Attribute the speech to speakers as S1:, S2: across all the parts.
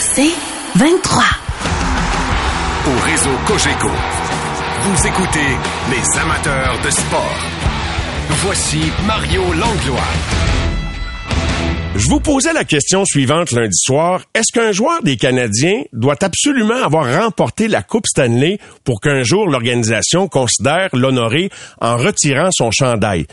S1: C'est 23.
S2: Au réseau Cogeco, vous écoutez les amateurs de sport. Voici Mario Langlois.
S3: Je vous posais la question suivante lundi soir. Est-ce qu'un joueur des Canadiens doit absolument avoir remporté la Coupe Stanley pour qu'un jour l'organisation considère l'honorer en retirant son chandail?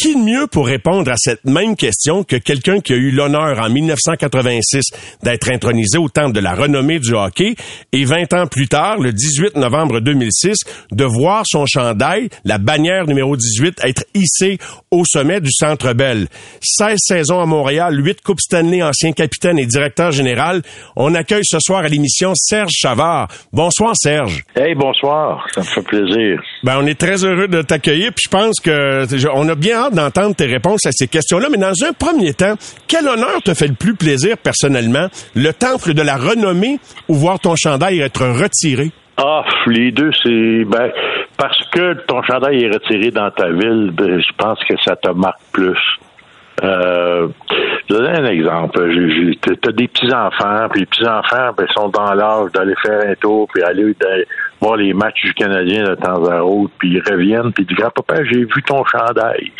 S3: Qui de mieux pour répondre à cette même question que quelqu'un qui a eu l'honneur en 1986 d'être intronisé au temple de la renommée du hockey et 20 ans plus tard, le 18 novembre 2006, de voir son chandail, la bannière numéro 18, être hissée au sommet du Centre Bell. 16 saisons à Montréal, 8 Coupes Stanley, ancien capitaine et directeur général. On accueille ce soir à l'émission Serge Chavard. Bonsoir Serge.
S4: Hey, bonsoir. Ça me fait plaisir.
S3: Ben, on est très heureux de t'accueillir. Puis je pense que on a bien hâte d'entendre tes réponses à ces questions-là. Mais dans un premier temps, quel honneur te fait le plus plaisir personnellement? Le temple de la renommée ou voir ton chandail être retiré?
S4: Ah, les deux, c'est ben parce que ton chandail est retiré dans ta ville, ben, je pense que ça te marque plus. Euh, je vais donner un exemple. Tu as des petits-enfants, puis les petits-enfants ben, sont dans l'âge d'aller faire un tour, puis aller voir les matchs du Canadien de temps à autre, puis ils reviennent, puis ils disent Grand-papa, j'ai vu ton chandail.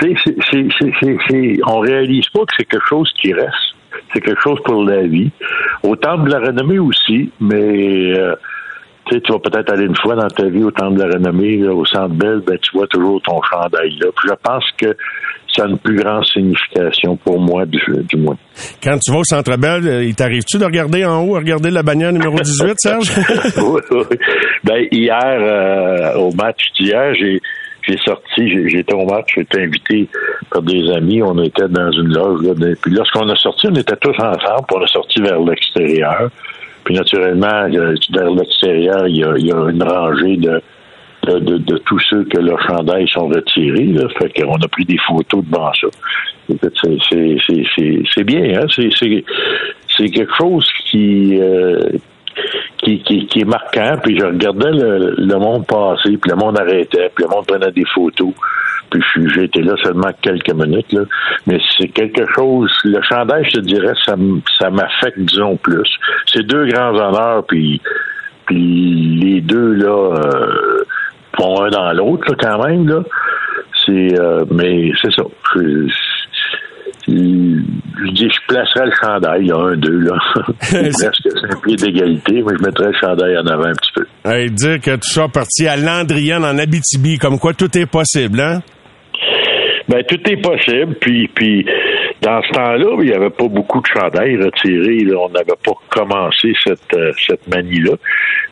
S4: Tu sais, on réalise pas que c'est quelque chose qui reste. C'est quelque chose pour la vie. Au temple de la renommée aussi, mais euh, tu vas peut-être aller une fois dans ta vie au temple de la renommée, au centre Belle, ben, tu vois toujours ton chandail là. Puis je pense que ça a une plus grande signification pour moi, du, moins.
S3: Quand tu vas au Centre Bell, euh, il t'arrive-tu de regarder en haut, regarder la bannière numéro 18, Serge?
S4: oui, oui. Ben, hier, euh, au match d'hier, j'ai j'ai sorti, j'étais au match, j'étais invité par des amis, on était dans une loge, là, puis lorsqu'on a sorti, on était tous ensemble, puis on a sorti vers l'extérieur. Puis naturellement, vers l'extérieur, il y a une rangée de de, tous ceux que leurs chandails sont retirés. Là. Fait qu'on a pris des photos devant ça. C'est bien, hein? C'est quelque chose qui, euh, qui, qui, est marquant. Puis je regardais le, monde passer, puis le monde arrêtait, puis le monde prenait des photos. Puis j'ai été là seulement quelques minutes, là. Mais c'est quelque chose. Le chandail, je te dirais, ça, ça m'affecte, disons, plus. C'est deux grands honneurs, puis, puis les deux, là, euh, font un dans l'autre, quand même, là. C'est, euh, mais c'est ça. Je, dis, je placerais le chandail, il y a un, deux, là. Presque c'est un pied d'égalité, mais je mettrais le chandail en avant un petit peu.
S3: Hey, dire que tu sois parti à Landrienne en Abitibi, comme quoi tout est possible, hein?
S4: Ben, tout est possible, puis, puis dans ce temps-là, il n'y avait pas beaucoup de chandails retirés. On n'avait pas commencé cette, euh, cette manie-là.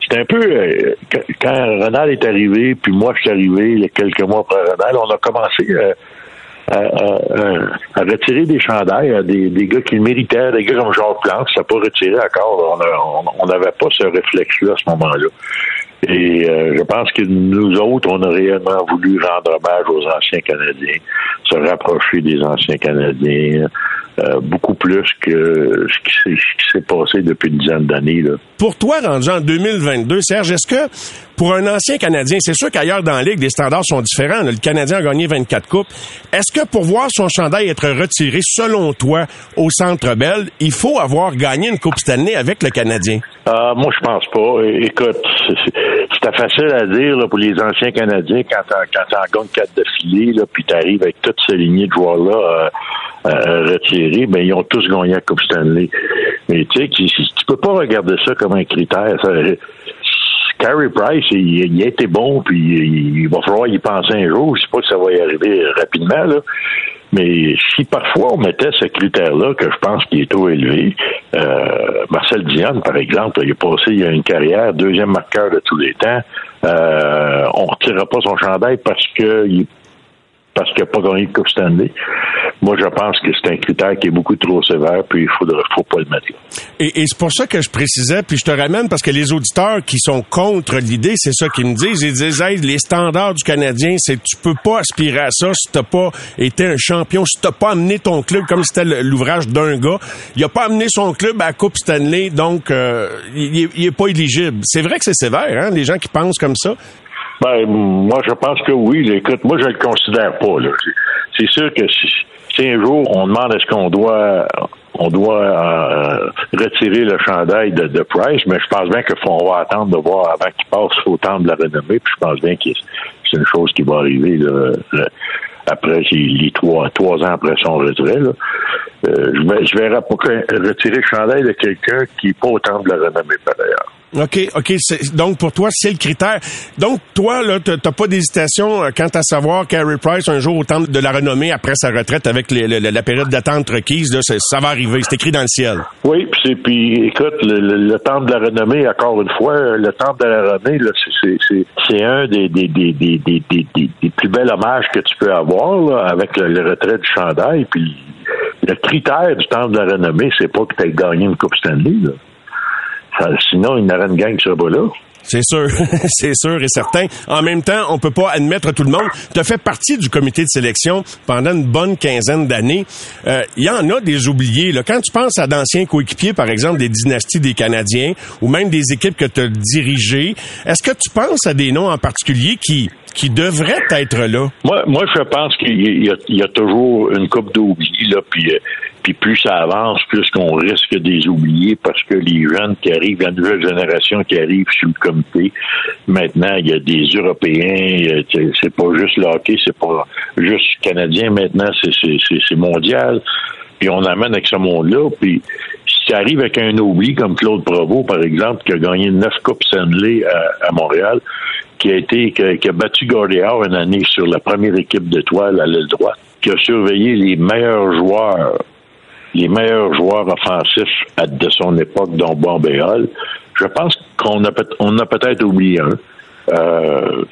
S4: C'était un peu euh, quand Ronald est arrivé, puis moi je suis arrivé il y a quelques mois après Ronald, on a commencé euh, à, retirer des chandails à des, des gars qui le méritaient, des gars comme Jean Plante, ça n'a pas retiré encore. On n'avait pas ce réflexe-là à ce moment-là. Et je pense que nous autres, on a réellement voulu rendre hommage aux anciens Canadiens, se rapprocher des anciens Canadiens, euh, beaucoup plus que ce qui s'est passé depuis une dizaine d'années.
S3: Pour toi, rendu en 2022, Serge, est-ce que pour un ancien Canadien, c'est sûr qu'ailleurs dans la Ligue, les standards sont différents. Le Canadien a gagné 24 coupes. Est-ce que pour voir son chandail être retiré, selon toi, au Centre Bell, il faut avoir gagné une Coupe Stanley avec le Canadien?
S4: Euh, moi, je pense pas. Écoute, c'était facile à dire pour les anciens Canadiens quand tu en gagnes quatre de filet, puis tu arrives avec toute cette lignée de joueurs-là. Euh, euh, ben ils ont tous gagné la Coupe Stanley. Mais tu sais, tu, peux pas regarder ça comme un critère. Carey Price, il, il, a été bon, puis il, va falloir y penser un jour. Je sais pas si ça va y arriver rapidement, là. Mais si parfois on mettait ce critère-là, que je pense qu'il est trop élevé, euh, Marcel Dion, par exemple, il a passé une carrière deuxième marqueur de tous les temps. Euh, on ne retirera pas son chandail parce qu'il parce qu'il n'a pas gagné de Coupe Stanley. Moi, je pense que c'est un critère qui est beaucoup trop sévère, puis il ne faut pas le mettre là.
S3: Et, c'est pour ça que je précisais, puis je te ramène, parce que les auditeurs qui sont contre l'idée, c'est ça qu'ils me disent. Ils disent, hey, les standards du Canadien, c'est tu peux pas aspirer à ça si t'as pas été un champion, si t'as pas amené ton club comme c'était l'ouvrage d'un gars. Il a pas amené son club à la Coupe Stanley, donc euh, il, il, est pas éligible. C'est vrai que c'est sévère, hein, les gens qui pensent comme ça.
S4: Ben, moi, je pense que oui. Écoute, moi, je le considère pas. C'est sûr que si, un jour on demande est-ce qu'on doit on doit euh, retirer le chandail de, de, Price, mais je pense bien qu'on va attendre de voir avant qu'il passe au temps de la renommée, puis je pense bien que c'est une chose qui va arriver là, après les trois, trois ans après son retrait. Là. Euh, je ne verrai pas retirer le chandail de quelqu'un qui n'est pas au temps de la renommée par ailleurs.
S3: OK, OK. Donc, pour toi, c'est le critère. Donc, toi, là, t'as pas d'hésitation euh, quant à savoir qu'Harry Price, un jour, au temps de la renommée, après sa retraite, avec la période d'attente requise, là, ça va arriver. C'est écrit dans le ciel.
S4: Oui, puis, puis écoute, le, temps de la renommée, encore une fois, le temps de la renommée, c'est un des, des, des, des, plus bels hommages que tu peux avoir là, avec le, retrait du chandail. Puis, le critère du temps de la renommée, c'est pas que tu aies gagné une Coupe Stanley. Là. Sinon, il n'y aurait une gang qui serait pas là.
S3: C'est sûr, c'est sûr et certain. En même temps, on peut pas admettre tout le monde. Tu as fait partie du comité de sélection pendant une bonne quinzaine d'années. Euh, il y en a des oubliés. Là. Quand tu penses à d'anciens coéquipiers, par exemple des dynasties des Canadiens, ou même des équipes que tu as dirigées, est-ce que tu penses à des noms en particulier qui qui devraient être là?
S4: Moi, moi je pense qu'il y, y, a toujours une coupe d'oubli, là, puis euh, puis plus ça avance, plus qu'on risque de les oublier parce que les jeunes qui arrivent, la nouvelle génération qui arrive sur le comité, maintenant, il y a des Européens, c'est pas juste le hockey, c'est pas juste canadien, maintenant, c'est mondial. Puis on amène avec ce monde-là, puis si ça arrive avec un oubli comme Claude Provo, par exemple, qui a gagné neuf Coupes Stanley à, Montréal, qui a été qui a, battu Gordéard une année sur la première équipe d'étoiles à l'aile droite, qui a surveillé les meilleurs joueurs les meilleurs joueurs offensifs de son époque, dont Bombéol. Je pense qu'on a, on a peut-être oublié un. Euh,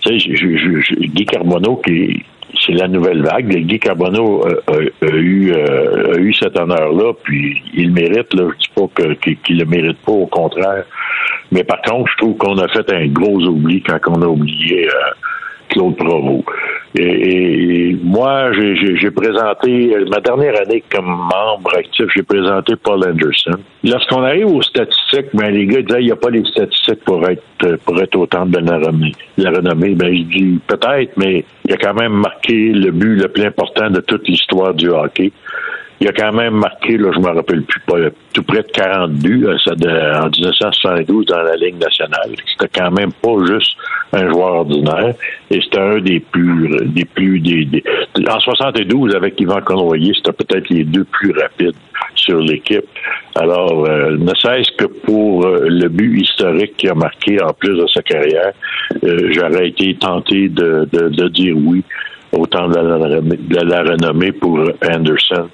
S4: tu sais, Guy Carbonneau, qui c'est la nouvelle vague. Guy Carbonneau a, eu, euh, a eu cet honneur-là, puis il mérite. Là, je dis pas qu'il le mérite pas, au contraire. Mais par contre, je trouve qu'on a fait un gros oubli quand on a oublié euh, Claude Provo. Et, moi, j'ai présenté, ma dernière année comme membre actif, j'ai présenté Paul Anderson. Lorsqu'on arrive aux statistiques, ben, les gars disaient, il n'y a pas les statistiques pour être, pour être au de la renommée. La renommée, ben, je dis peut-être, mais il a quand même marqué le but le plus important de toute l'histoire du hockey il a quand même marqué, là, je me rappelle plus, pas, tout près de 40 buts euh, ça, de, en 1972 dans la Ligue nationale. C'était quand même pas juste un joueur ordinaire. Et c'était un des plus, des plus, des, en 72 avec Yvan Conroyer, c'était peut-être les deux plus rapides sur l'équipe. Alors, euh, ne serait-ce que pour euh, le but historique qu'il a marqué en plus de sa carrière, j'aurais été tenté de, de, dire oui autant de la, de la renommée pour Anderson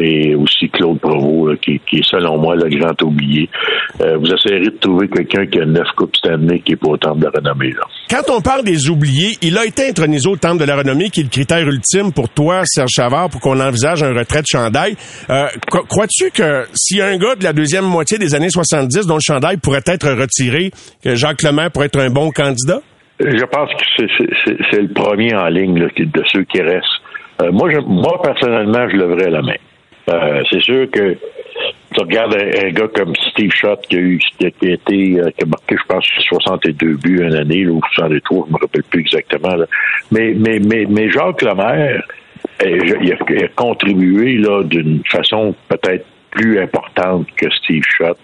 S4: et aussi Claude Provo, qui, est selon moi le grand oublié. Euh, vous essayerez de trouver quelqu'un qui a neuf coupes Stanley qui est pas au temple de la renommée. Là.
S3: Quand on parle des oubliés, il a été intronisé au temple de la renommée, qui est le critère ultime pour toi, Serge Chavard, pour qu'on envisage un retrait de chandail. Euh, crois-tu que s'il y a un gars de la deuxième moitié des années 70 dont le chandail pourrait être retiré, que Jacques Lemaire pourrait être un bon candidat?
S4: Je pense que c'est le premier en ligne de ceux qui restent. Euh, moi, je, moi, personnellement, je leverais la main. Euh, c'est sûr que tu regardes un, gars comme Steve Schott qui a eu qui a été euh, qui a marqué, je pense, 62 buts une année, là, ou 63, je me rappelle plus exactement. Mais, mais, mais, mais Jacques Lemaire, euh, il, a, contribué là d'une façon peut-être plus importante que Steve Schott.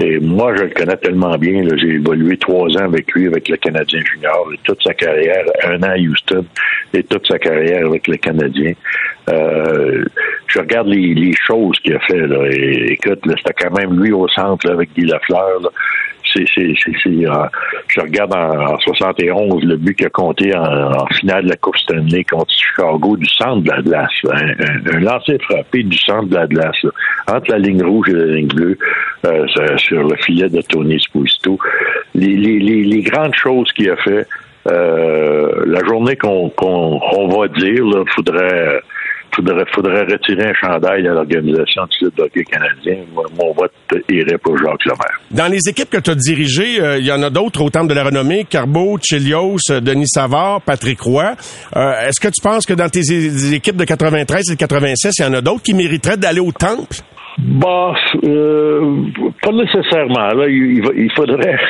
S4: Et moi, je le connais tellement bien. J'ai évolué trois ans avec lui, avec le Canadien junior, et toute sa carrière, un an à Houston, et toute sa carrière avec le Canadien. Euh, je regarde les, choses qu'il a fait. Là, écoute, c'était quand même lui au centre avec Guy Lafleur. Là euh, je regarde en, 71 le but qu'il a compté en, finale de la Coupe Stanley contre Chicago du centre de la glace. Un, lancer frappé du centre de la glace, entre la ligne rouge et la ligne bleue, euh, sur le filet de Tony Spuisto. Les, grandes choses qu'il a fait, euh, la journée qu'on, va dire, il faudrait faudrait, faudrait retirer un chandail à l'organisation du club de hockey canadien. mon vote irait pour Jacques Lemaire.
S3: Dans les équipes que tu as dirigées, euh, il y en a d'autres au temple de la renommée, Carbeau, Chelios, euh, Denis Savard, Patrick Roy. Euh, est-ce que tu penses que dans tes équipes de 93 et de 86, il y en a d'autres qui mériteraient d'aller au temple?
S4: Bah, pas nécessairement. Là, il, faudrait.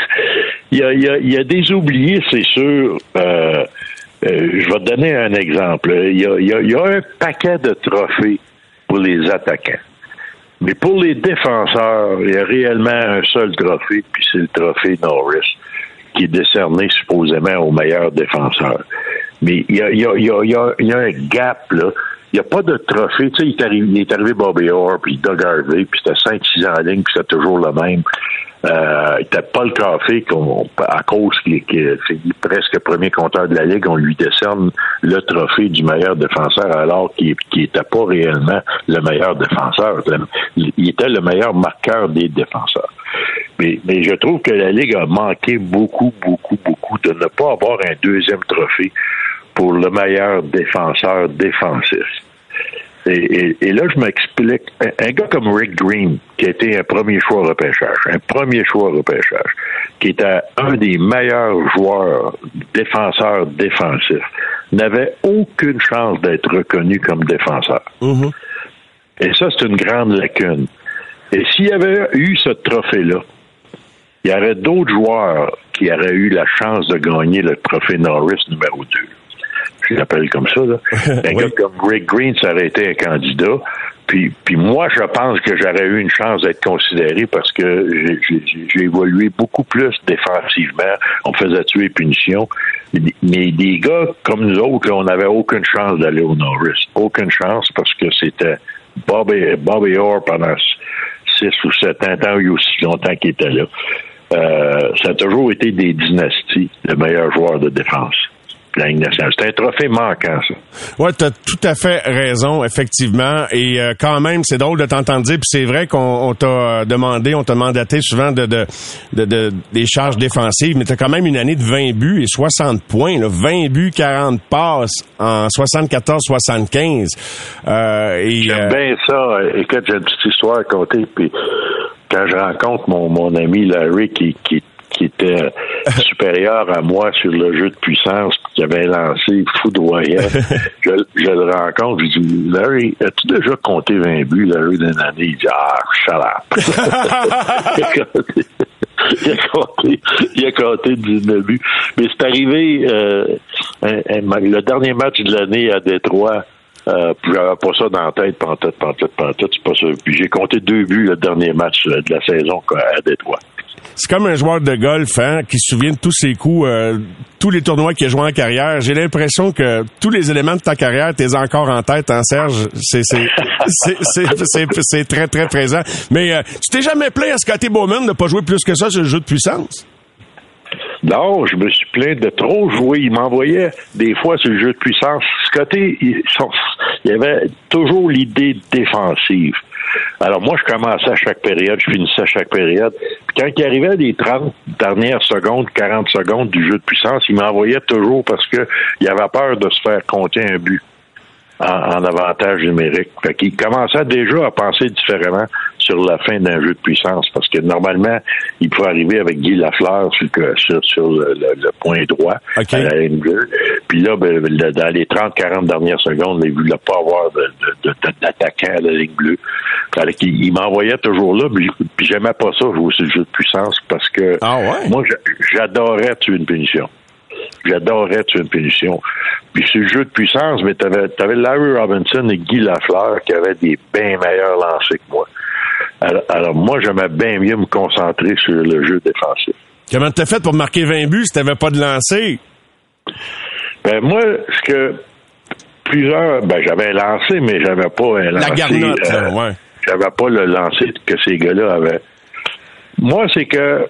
S4: Il y, a, il, y a, des oubliés, c'est sûr. Euh, je vais te donner un exemple. Il y, a, un paquet de trophées pour les attaquants. Mais pour les défenseurs, il y a réellement un seul trophée, puis c'est le trophée Norris, qui est décerné supposément au meilleur défenseur. Mais il y a, un gap, là. Il n'y a pas de trophée. Tu sais, il est arrivé, il est arrivé Bobby Orr, puis Doug Harvey, puis c'était 5-6 ans en ligne, puis c'était toujours le même. Euh, il était pas le café à cause qu'il est presque premier compteur de la Ligue, on lui décerne le trophée du meilleur défenseur alors qu'il n'était pas réellement le meilleur défenseur. Il était le meilleur marqueur des défenseurs. Mais, mais je trouve que la Ligue a manqué beaucoup, beaucoup, beaucoup de ne pas avoir un deuxième trophée pour le meilleur défenseur défensif. Et, là, je m'explique. Un, gars comme Rick Green, qui a été un premier choix repêchage, un premier choix repêchage, qui était un des meilleurs joueurs défenseurs défensifs, n'avait aucune chance d'être reconnu comme défenseur. Mm-hmm. Et ça, c'est une grande lacune. Et s'il y avait eu ce trophée-là, il y aurait d'autres joueurs qui auraient eu la chance de gagner le trophée Norris numéro 2 je l'appelle comme ça. Là. Un gars comme Rick Green, ça aurait été un candidat. Puis, puis moi, je pense que j'aurais eu une chance d'être considéré parce que j'ai évolué beaucoup plus défensivement. On faisait tuer punition. Mais des gars comme nous autres, on n'avait aucune chance d'aller au Norris. Aucune chance parce que c'était Bobby, Bobby Orr pendant six ou sept ans, tant ou aussi longtemps qu'il était là. Euh, ça a toujours été des dynasties, le meilleur joueur de défense. C'est un trophée manquant, ça.
S3: Oui, tu as tout à fait raison, effectivement. Et euh, quand même, c'est drôle de t'entendre dire, puis c'est vrai qu'on t'a demandé, on t'a mandaté souvent de, de, de, des charges défensives, mais tu as quand même une année de 20 buts et 60 points. Là, 20 buts, 40 passes en 74-75.
S4: Euh, J'aime euh, bien ça. Écoute, j'ai une petite histoire à compter, puis quand je rencontre mon, mon ami Larry qui, qui qui était supérieur à moi sur le jeu de puissance, qui avait lancé foudroyant. je, je le rencontre, je dis Larry, as-tu déjà compté 20 buts, Larry, d'une année? Il dit Ah, up. il, a compté, il a compté 19 buts. Mais c'est arrivé euh, le dernier match de l'année à Détroit. Euh, j'avais pas ça dans la tête, pantoute, pantoute, pantoute, c'est pas ça. Puis j'ai compté deux buts le dernier match de la saison à Détroit.
S3: C'est comme un joueur de golf hein, qui se souvient de tous ses coups, euh, tous les tournois qu'il a joué en carrière. J'ai l'impression que tous les éléments de ta carrière, t'es encore en tête, hein, Serge. C'est très très présent. Mais euh, tu t'es jamais plaint à Scotty Bowman de pas jouer plus que ça sur le jeu de puissance?
S4: Non, je me suis plaint de trop jouer. Il m'envoyait des fois sur le jeu de puissance. Scotty, il, il avait toujours l'idée défensive. Alors moi, je commençais à chaque période, je finissais à chaque période. Puis quand il arrivait des 30 dernières secondes, 40 secondes du jeu de puissance, il m'envoyait toujours parce que il avait peur de se faire compter un but en, avantage numérique. Fait qu'il commençait déjà à penser différemment sur la fin d'un jeu de puissance parce que normalement, il pouvait arriver avec Guy Lafleur sur, sur, le, point droit à la ligne bleue. Puis là, ben, dans les 30-40 dernières secondes, il ne voulait pas avoir d'attaquant à la ligne bleue. Il, il m'envoyait toujours là, puis j'aimais pas ça jouer sur le jeu de puissance parce que
S3: ah
S4: moi, j'adorais tuer une punition. J'adorais tuer une punition. Puis sur le jeu de puissance, mais t'avais avais Larry Robinson et Guy Lafleur qui avaient des bien meilleurs lancers que moi. Alors, moi, j'aimais bien mieux me concentrer sur le jeu défensif.
S3: Comment t'as fait pour marquer 20 buts si t'avais pas de lancer?
S4: Ben moi, ce que plusieurs, ben j'avais lancé, mais j'avais pas un
S3: lancer. La garnotte, euh, ouais.
S4: J'avais pas le lancer que ces gars-là avaient. Moi, c'est que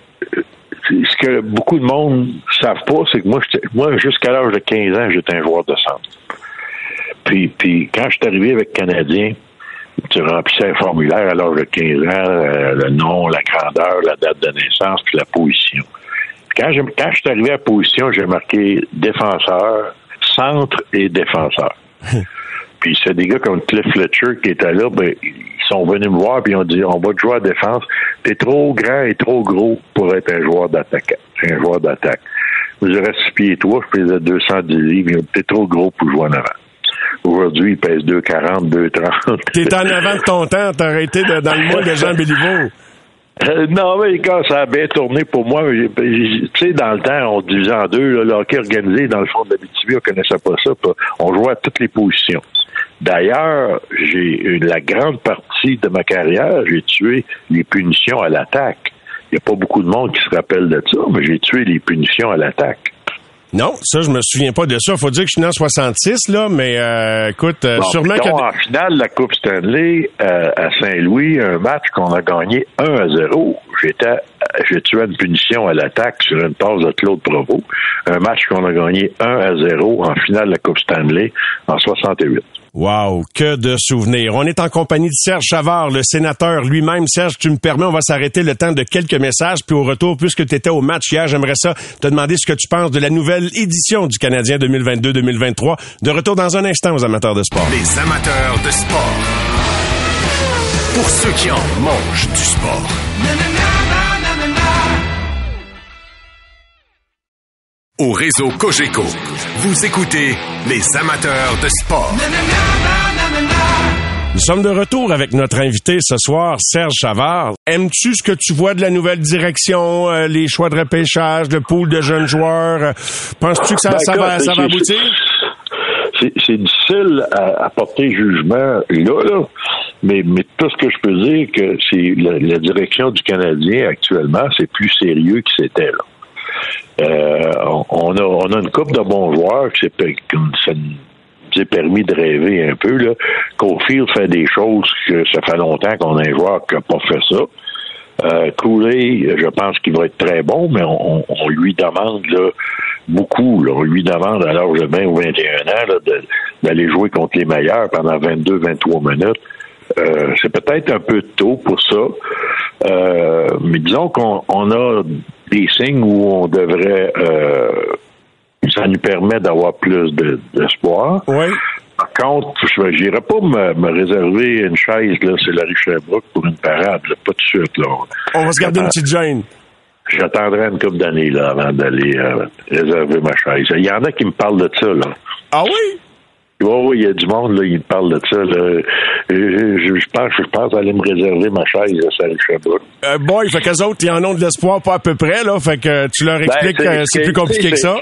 S4: ce que beaucoup de monde savent pas, c'est que moi, moi jusqu'à l'âge de 15 ans, j'étais un joueur de centre. Puis, puis quand je suis arrivé avec Canadien, tu remplissais un formulaire à l'âge de 15 ans, euh, le nom, la grandeur, la date de naissance, puis la position. Quand je, quand je suis arrivé à la position, j'ai marqué défenseur, centre et défenseur. puis c'est des gars comme Cliff Fletcher qui étaient là, ben, sont venus me voir puis ils ont dit on va te jouer à défense. T'es trop grand et trop gros pour être un joueur d'attaque. un joueur d'attaque. Vous aurez six pieds toi, je pesais 210 livres, t'es trop gros pour jouer en avant. Aujourd'hui, il pèse 2,40, 2,30.
S3: T'es en avant de ton temps, t'as arrêté dans le mois de Jean Béliveau.
S4: Euh, non, mais quand ça a bien tourné pour moi, tu sais, dans le temps, on divisait en deux, le hockey organisé dans le fond de la BTV, on connaissait pas ça, on jouait à toutes les positions. D'ailleurs, j'ai la grande partie de ma carrière, j'ai tué les punitions à l'attaque. Il n'y a pas beaucoup de monde qui se rappelle de ça, mais j'ai tué les punitions à l'attaque.
S3: Non, ça, je me souviens pas de ça. Faut dire que je suis né en 66, là, mais euh, écoute, euh, sûrement
S4: que... En finale, la Coupe Stanley euh, à Saint-Louis, un match qu'on a gagné 1 à 0. J'étais, j'ai tué une punition à l'attaque sur une passe de Claude Provost. Un match qu'on a gagné 1 à 0 en finale de la Coupe Stanley en 68.
S3: Wow, que de souvenirs. On est en compagnie de Serge Chavard, le sénateur lui-même. Serge, tu me permets, on va s'arrêter le temps de quelques messages, puis au retour, puisque tu étais au match hier, j'aimerais ça te demander ce que tu penses de la nouvelle édition du Canadien 2022-2023. De retour dans un instant aux amateurs de sport.
S2: Les amateurs de sport. Pour ceux qui en mangent du sport. Au réseau Cogeco, vous écoutez les amateurs de sport.
S3: Nous sommes de retour avec notre invité ce soir, Serge Chavard. Aimes-tu ce que tu vois de la nouvelle direction, euh, les choix de repêchage, le pool de jeunes joueurs? Penses-tu que ça, ben, va, ça va aboutir?
S4: C'est difficile à, porter jugement là, Mais, mais tout ce que je peux dire, que c'est la, direction du Canadien actuellement, c'est plus sérieux que c'était là. Euh, on, a, on a une coupe de bons joueurs qui ça nous a permis de rêver un peu. Là. Cofield fait des choses que ça fait longtemps qu'on a un joueur qui n'a pas fait ça. Euh, je pense qu'il va être très bon, mais on, lui demande beaucoup. On lui demande à l'âge de 20 ou 21 ans d'aller jouer contre les meilleurs pendant 22-23 minutes. Euh, c'est peut-être un peu tôt pour ça, euh, mais disons qu'on on a des signes où on devrait euh, ça nous permet d'avoir plus d'espoir.
S3: oui.
S4: Par contre, je n'irai pas me, réserver une chaise là, c'est la Sherbrooke pour une parade, pas de suite. Là.
S3: On va se garder une petite gêne.
S4: J'attendrai une couple d'années là, avant d'aller réserver ma chaise. Il y en a qui me parlent de ça. Là.
S3: Ah oui?
S4: Oui, il y a du monde, là, il parle de ça. Là. Je, pense, je pense aller me réserver ma chaise à Saint-Richard.
S3: Euh, boy, fait qu'eux autres, ils en ont de l'espoir pas à peu près, là. Fait que tu leur ben, expliques que c'est plus compliqué que ça.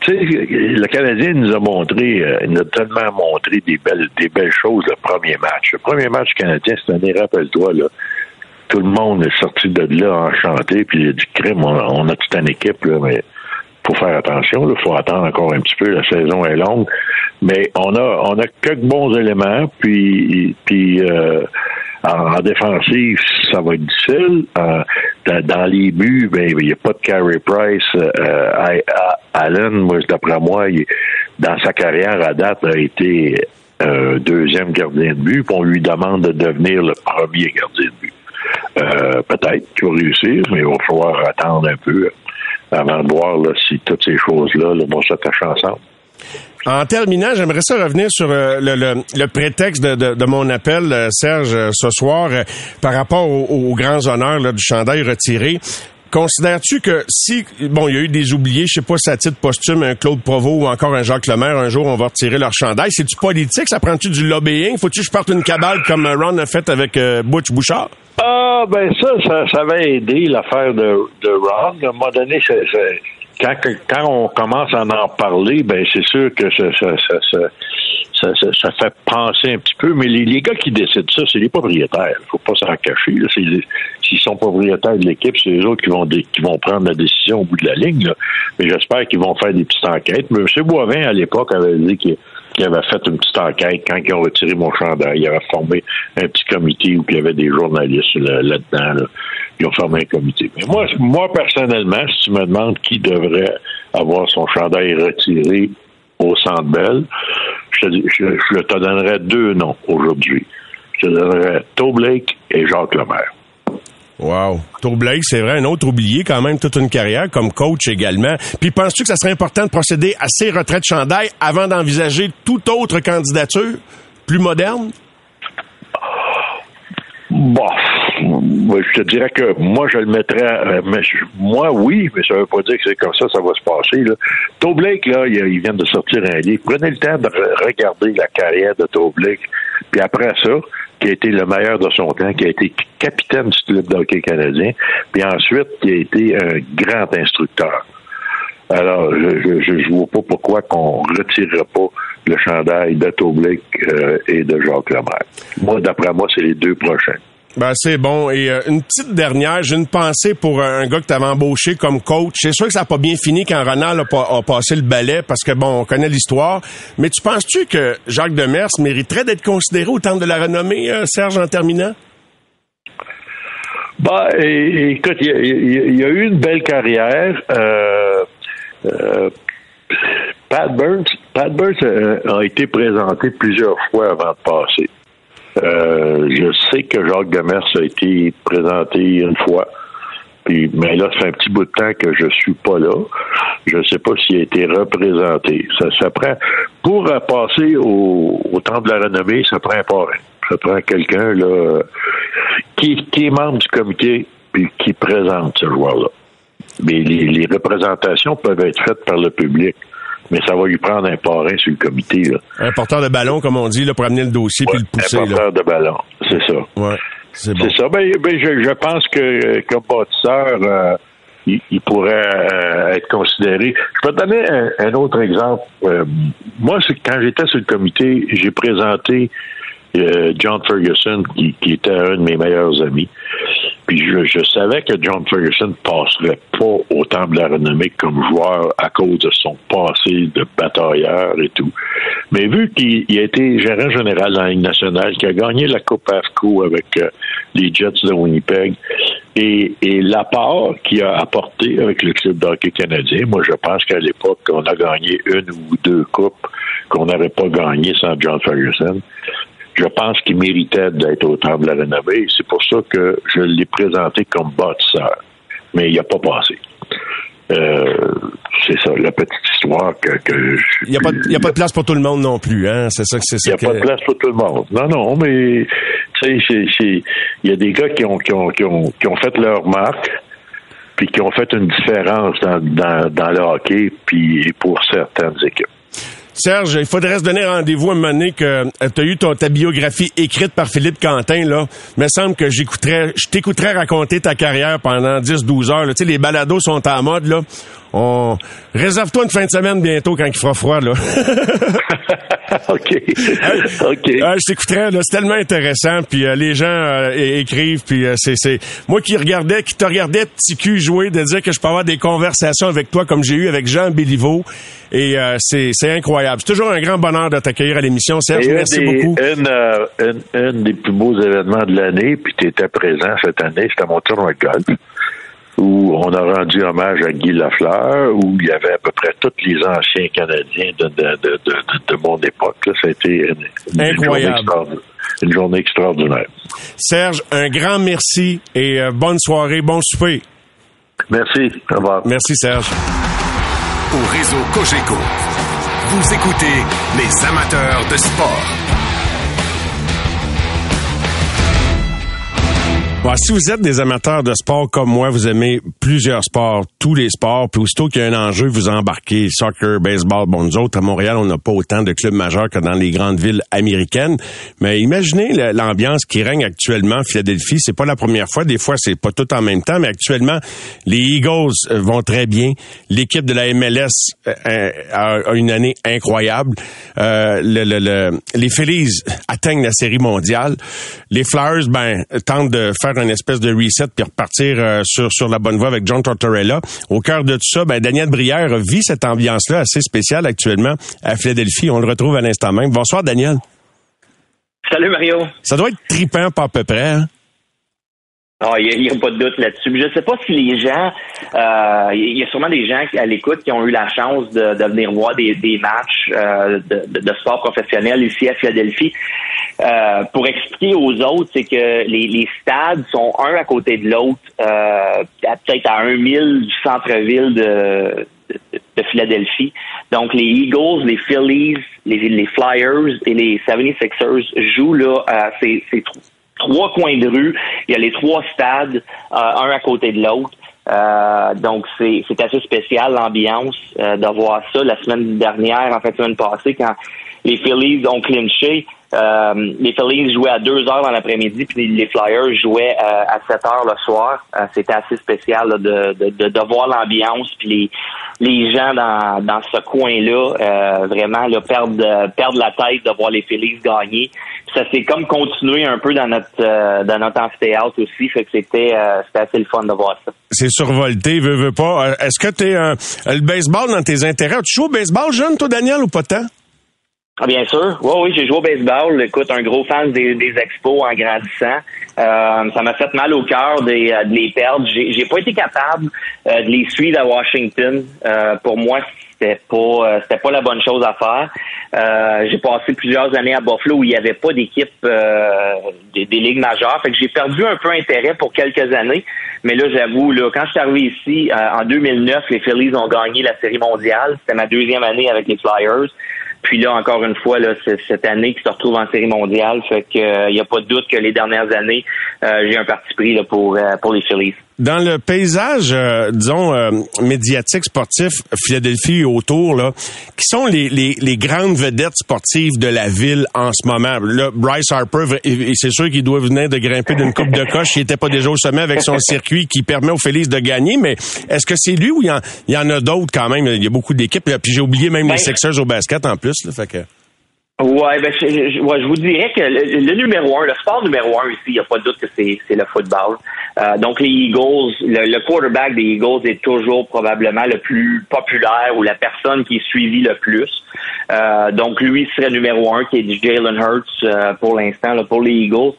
S4: Tu sais, le Canadien nous a montré, euh, il nous a tellement montré des belles, des belles choses le premier match. Le premier match canadien cette année, rappelle-toi, là, tout le monde est sorti de là enchanté, puis il a dit crime, on, on a toute une équipe, là, mais faut faire attention. Il faut attendre encore un petit peu. La saison est longue. Mais on a on a quelques bons éléments. Puis, puis euh, en, défensive, ça va être difficile. dans, les buts, ben il n'y a pas de Carey Price. Euh, Allen, moi, d'après moi, dans sa carrière à date, a été euh, deuxième gardien de but. Puis on lui demande de devenir le premier gardien de but. Euh, peut-être qu'il va réussir, mais il va falloir attendre un peu avant de voir si toutes ces choses-là vont s'attacher ensemble.
S3: En terminant, j'aimerais ça revenir sur euh, le, prétexte de, mon appel, euh, Serge, euh, ce soir, par rapport aux, grands honneurs du chandail retiré. Considères-tu que si, bon, il y a eu des oubliés, je sais pas à titre posthume, un Claude Provost ou encore un Jacques Lemaire, un jour on va retirer leur chandail, c'est du politique, ça prend-tu du lobbying? Faut-tu que je parte une cabale comme Ron a fait avec Butch Bouchard?
S4: Ah, ben ça, ça, ça va aider l'affaire de, Ron. À un moment donné, quand, quand on commence à en parler, ben c'est sûr que ça, ça, ça, ça, ça, fait penser un petit peu. Mais les, les gars qui décident ça, c'est les propriétaires. Faut pas s'en cacher. S'ils sont propriétaires de l'équipe, c'est les autres qui vont prendre la décision au bout de la ligne. Mais j'espère qu'ils vont faire des petites enquêtes. Mais M. Boivin, à l'époque, avait dit qu'il qui avait fait une petite enquête quand ils ont retiré mon chandail. Il avait formé un petit comité où il y avait des journalistes là-dedans. Ils ont formé un comité. Mais moi, moi, personnellement, si tu me demandes qui devrait avoir son chandail retiré au Centre Bell, je, je, te donnerais deux noms aujourd'hui. Je te donnerais Blake et Jacques Lemaire.
S3: Wow. Tour Blake, c'est vrai, un autre oublié quand même toute une carrière comme coach également. Puis penses-tu que ça serait important de procéder à ces retraites chandail avant d'envisager toute autre candidature plus moderne?
S4: Bon, je te dirais que moi, je le mettrais. Euh, moi, oui, mais ça veut pas dire que c'est comme ça, ça va se passer. Là. Blake, là, il, vient de sortir un livre. Prenez le temps de regarder la carrière de Blake. Puis après ça, qui a été le meilleur de son temps, qui a été capitaine du club d'hockey canadien, puis ensuite qui a été un grand instructeur. Alors, je ne vois pas pourquoi qu'on retirerait pas le chandail Blake euh, et de Jacques Lemaire. Moi, d'après moi, c'est les deux prochains.
S3: Ben, c'est bon. Et euh, une petite dernière, j'ai une pensée pour un gars que tu avais embauché comme coach. C'est sûr que ça n'a pas bien fini quand Ronald a, passé le balai parce que, bon, on connaît l'histoire. Mais tu penses-tu que Jacques Demers mériterait d'être considéré au temps de la renommée, euh, Serge, en terminant?
S4: Ben, écoute, il y, a eu une belle carrière. Euh, Pat Burns, Pat Burns a été présenté plusieurs fois avant de passer. Euh, je sais que Jacques Demers a été présenté une fois. Puis, mais là, ça fait un petit bout de temps que je suis pas là. Je ne sais pas s'il a été représenté. Ça, ça prend pour passer au, au temps de la renommée, ça prend un parrain. Ça prend quelqu'un là qui, qui est membre du comité puis qui présente ce joueur-là. Mais les, les représentations peuvent être faites par le public mais ça va lui prendre un parrain sur le comité. Là.
S3: Un porteur de ballon, comme on dit, là, pour amener le dossier puis le pousser.
S4: Un porteur de ballon, c'est ça.
S3: Ouais, c'est bon.
S4: ça. Ben, ben je, je, pense que comme bâtisseur, euh, il, pourrait euh, être considéré. Je peux te donner un, autre exemple. Euh, moi, quand j'étais sur le comité, j'ai présenté John Ferguson, qui, était un de mes meilleurs amis. Puis je, savais que John Ferguson passerait pas au temple de la renommée comme joueur à cause de son passé de batailleur et tout. Mais vu qu'il a été gérant général dans la Ligue nationale, qu'il a gagné la Coupe AFCO avec euh, les Jets de Winnipeg, et, et l'apport qu'il a apporté avec le club d'hockey canadien, moi je pense qu'à l'époque, on a gagné une ou deux coupes qu'on n'aurait pas gagné sans John Ferguson je pense qu'il méritait d'être au temps de la rénover. C'est pour ça que je l'ai présenté comme bâtisseur. Mais il n'a pas passé. Euh, c'est ça, la petite histoire que, que
S3: Il n'y a, pas, a pas de place pour tout le monde non plus, hein? C'est ça que c'est
S4: ça. Il n'y a pas de place pour tout le monde. Non, non, mais tu sais, il y a des gars qui ont, qui ont, qui ont, qui ont fait leur marque, puis qui ont fait une différence dans, dans, dans le hockey, puis pour certaines équipes.
S3: Serge, il faudrait se donner rendez-vous un moment donné que euh, tu as eu ta biographie écrite par Philippe Quentin, là. Il semble que j'écouterais, je t'écouterais raconter ta carrière pendant 10-12 heures. Tu sais, les balados sont en mode, là. On... Réserve-toi une fin de semaine bientôt quand il fera froid, là.
S4: OK. OK.
S3: je t'écouterais, là. C'est tellement intéressant. Puis euh, les gens euh, écrivent. Puis c'est, c'est... Moi qui regardais, qui te regardais petit cul jouer, de dire que je peux avoir des conversations avec toi comme j'ai eu avec Jean Béliveau. Et c'est, c'est incroyable. C'est toujours un grand bonheur de t'accueillir à l'émission, Serge. Merci beaucoup.
S4: Euh, une, une, des plus beaux événements de l'année, puis tu étais présent cette année, c'était mon tournoi de golf où on a rendu hommage à Guy Lafleur, où il y avait à peu près tous les anciens Canadiens de, de, de, de mon époque. Ça a été une,
S3: Incroyable.
S4: Journée une journée extraordinaire.
S3: Serge, un grand merci et euh, bonne soirée, bon souper.
S4: Merci. Au revoir.
S3: Merci, Serge.
S2: Au réseau Cogeco. Vous écoutez les amateurs de sport.
S3: Si vous êtes des amateurs de sport comme moi, vous aimez plusieurs sports, tous les sports, puis aussitôt qu'il y a un enjeu, vous embarquez soccer, baseball. Bon, nous autres, à Montréal, on n'a pas autant de clubs majeurs que dans les grandes villes américaines. Mais imaginez l'ambiance qui règne actuellement à Philadelphie. C'est pas la première fois. Des fois, c'est pas tout en même temps, mais actuellement, les Eagles euh, vont très bien. L'équipe de la MLS euh, a une année incroyable. Euh, le, les Phillies atteignent la série mondiale. Les Flyers, ben, tentent de faire un espèce de reset puis repartir euh, sur, sur la bonne voie avec John Tortorella. Au cœur de tout ça, ben, Daniel Brière vit cette ambiance-là assez spéciale actuellement à Philadelphie. On le retrouve à l'instant même. Bonsoir, Daniel.
S1: Salut, Mario.
S3: Ça doit être tripant, pas à peu près, hein?
S1: Ah, il n'y a, pas de doute là-dessus. Je ne sais pas si les gens, euh, il y a sûrement des gens à l'écoute qui ont eu la chance de, venir voir des, matchs euh, de, sport professionnel ici à Philadelphie. Euh, pour expliquer aux autres, c'est que les, stades sont un à côté de l'autre, euh, peut-être à un mille du centre-ville de, de, Philadelphie. Donc les Eagles, les Phillies, les, Flyers et les 76ers jouent là à ces, ces trois coins de rue. Il y a les trois stades, euh, un à côté de l'autre. Euh, donc c'est assez spécial l'ambiance euh, ça la semaine dernière, en fait, semaine passée, quand les Phillies ont clinché. Les Phillies jouaient à 2 heures dans l'après-midi, puis les Flyers jouaient à 7 heures le soir. C'était assez spécial de, de, de, voir l'ambiance, puis les, les gens dans, dans ce coin-là vraiment là, perdre, la tête de voir les Phillies gagner ça s'est comme continué un peu dans notre euh, dans notre amphithéâtre aussi, fait que c'était euh, assez le fun de voir ça.
S3: C'est survolté, veux, veux pas. Euh, est-ce que tu es le baseball dans tes intérêts? Tu joues au baseball jeune, toi, Daniel, ou pas tant?
S1: Ah, bien sûr. Oui, oui, j'ai joué au baseball. Écoute, un gros fan des, des expos en grandissant. Euh, ça m'a fait mal au cœur de, de, les perdre. J'ai, pas été capable de les suivre à Washington. pour moi, c'était pas euh, c'était pas la bonne chose à faire. Euh, j'ai passé plusieurs années à Buffalo où il n'y avait pas d'équipe euh, des, ligues majeures. Fait que j'ai perdu un peu intérêt pour quelques années. Mais là, j'avoue, là, quand je suis arrivé ici, en 2009, les Phillies ont gagné la Série mondiale. C'était ma deuxième année avec les Flyers. Puis là, encore une fois, là, cette année qui se retrouve en série mondiale. Fait que il n'y a pas de doute que les dernières années, j'ai un parti pris là, pour, pour les Phillies.
S3: Dans le paysage, euh, disons, euh, médiatique sportif, Philadelphie et autour, là, qui sont les, les, les, grandes vedettes sportives de la ville en ce moment? Là, Bryce Harper, c'est sûr qu'il doit venir de grimper d'une coupe de coche. Il n'était pas déjà au sommet avec son circuit qui permet aux Félix de gagner, mais est-ce que c'est lui ou il y en, a d'autres quand même? Il y a beaucoup d'équipes. Puis j'ai oublié même les ben, Sixers au basket en plus. Là, fait que...
S1: Ouais, ben je, je, vous dirais que le, numéro un, le sport numéro un ici, il n'y a pas de doute que c'est, c'est le football. Euh, donc les Eagles, le, quarterback des Eagles est toujours probablement le plus populaire ou la personne qui est suivie le plus. Euh, donc lui serait numéro un, qui est Jalen Hurts euh, pour l'instant, pour les Eagles.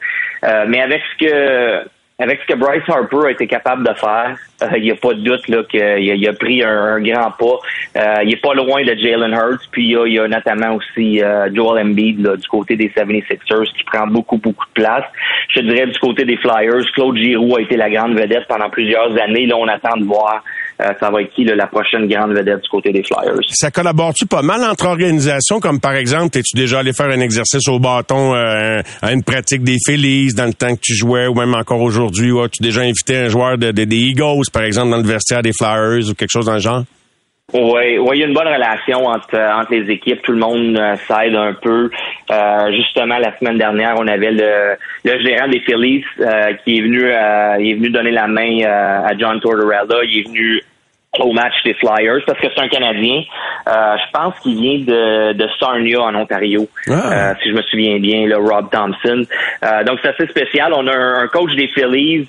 S1: mais avec ce que avec ce que Bryce Harper a été capable de faire, il euh, n'y a pas de doute là qu'il a, il a pris un, grand pas. Euh, il est pas loin de Jalen Hurts, puis il y a, notamment aussi euh, Joel Embiid du côté des 76ers qui prend beaucoup beaucoup de place. Je dirais du côté des Flyers, Claude Giroux a été la grande vedette pendant plusieurs années. Là, on attend de voir euh, ça va être qui la prochaine grande vedette du côté des Flyers?
S3: Ça collabore-tu pas mal entre organisations, comme par exemple, es-tu déjà allé faire un exercice au bâton euh, à une pratique des Phillies dans le temps que tu jouais, ou même encore aujourd'hui, ou as-tu déjà invité un joueur de, des Eagles, par exemple, dans le vestiaire des Flyers ou quelque chose dans le genre?
S1: Oui, ouais, il y a une bonne relation entre, entre les équipes. Tout le monde euh, s'aide un peu. justement, la semaine dernière, on avait le, le gérant des Phillies qui est venu, il est venu donner la main à John Tortorella. Il est venu au match des Flyers parce que c'est un Canadien. Euh, je pense qu'il vient de, de Sarnia en Ontario, ah. euh, si je me souviens bien, le Rob Thompson. Euh, donc c'est assez spécial. On a un, coach des Phillies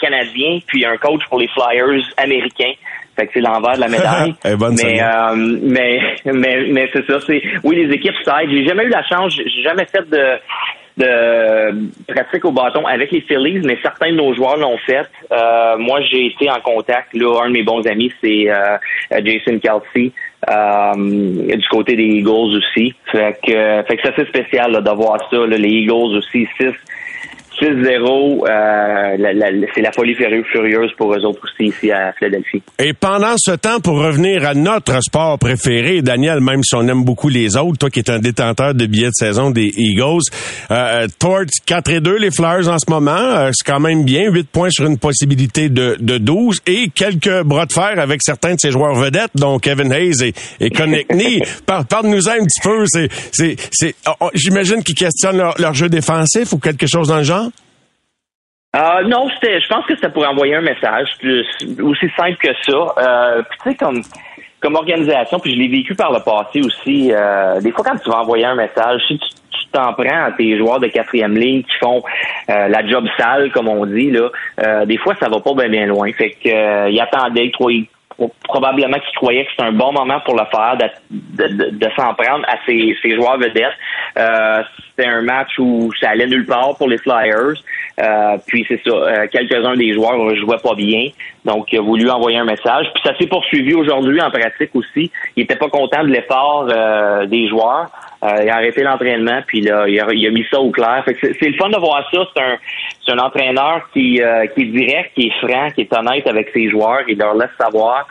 S1: canadien, puis un coach pour les Flyers américains. Fait que c'est l'envers de la médaille. mais, mais, mais mais c'est ça. C'est oui les équipes s'aident. J'ai jamais eu la chance. J'ai jamais fait de de pratique au bâton avec les Phillies, mais certains de nos joueurs l'ont fait. Euh, moi, j'ai été en contact. Là, un de mes bons amis, c'est euh, Jason Kelsey. Euh, du côté des Eagles aussi. Fait que, fait que c'est assez spécial là, de voir ça. les Eagles aussi, 6 6-0, euh, c'est la folie furieuse pour eux autres aussi ici à Philadelphie.
S3: Et pendant ce temps, pour revenir à notre sport préféré, Daniel, même si on aime beaucoup les autres, toi qui es un détenteur de billets de saison des Eagles, euh, Torts 4 et 2 les Flyers en ce moment, euh, c'est quand même bien, 8 points sur une possibilité de, de 12 et quelques bras de fer avec certains de ses joueurs vedettes, dont Kevin Hayes et, et Konechny. Parle-nous un petit peu, c'est, c'est, c'est, oh, oh, j'imagine qu'ils questionnent leur, leur jeu défensif ou quelque chose dans le genre?
S1: Euh, non, c'était. Je pense que c'était pour envoyer un message, aussi simple que ça. Euh, tu sais, comme comme organisation, puis je l'ai vécu par le passé aussi. Euh, des fois, quand tu vas envoyer un message, si tu t'en prends à tes joueurs de quatrième ligne qui font euh, la job sale, comme on dit, là, euh, des fois, ça va pas bien, bien loin. Fait que euh, il attendait, probablement qu'il croyait que c'était un bon moment pour le faire, de, de, de, s'en prendre à ses joueurs vedettes. Euh, c'était un match où ça allait nulle part pour les Flyers. Euh, puis c'est ça, euh, quelques-uns des joueurs ne jouaient pas bien, donc il a voulu envoyer un message. Puis ça s'est poursuivi aujourd'hui en pratique aussi. Il était pas content de l'effort euh, des joueurs. il a arrêté l'entraînement, puis là, il a, mis ça au clair. c'est, le fun de voir ça. C'est un, c'est un entraîneur qui, qui est direct, qui est franc, qui est honnête avec ses joueurs. Il leur laisse savoir.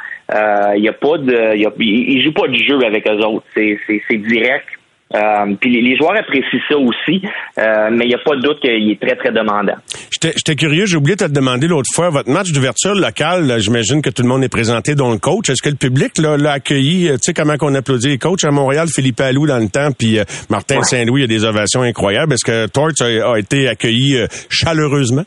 S1: il y a pas de, il, joue pas de jeu avec eux autres. C'est, c'est direct. Euh, puis les, joueurs apprécient ça aussi, euh, mais il n'y a pas de doute qu'il est très, très demandant.
S3: J'étais curieux, j'ai oublié de te demander l'autre fois, votre match d'ouverture local, j'imagine que tout le monde est présenté, dont le coach. Est-ce que le public l'a accueilli? Tu sais comment qu'on applaudit? Les coachs à Montréal, Philippe Allou dans le temps, puis euh, Martin Saint-Louis, il y a des ovations incroyables. Est-ce que Torts a, été accueilli euh, chaleureusement?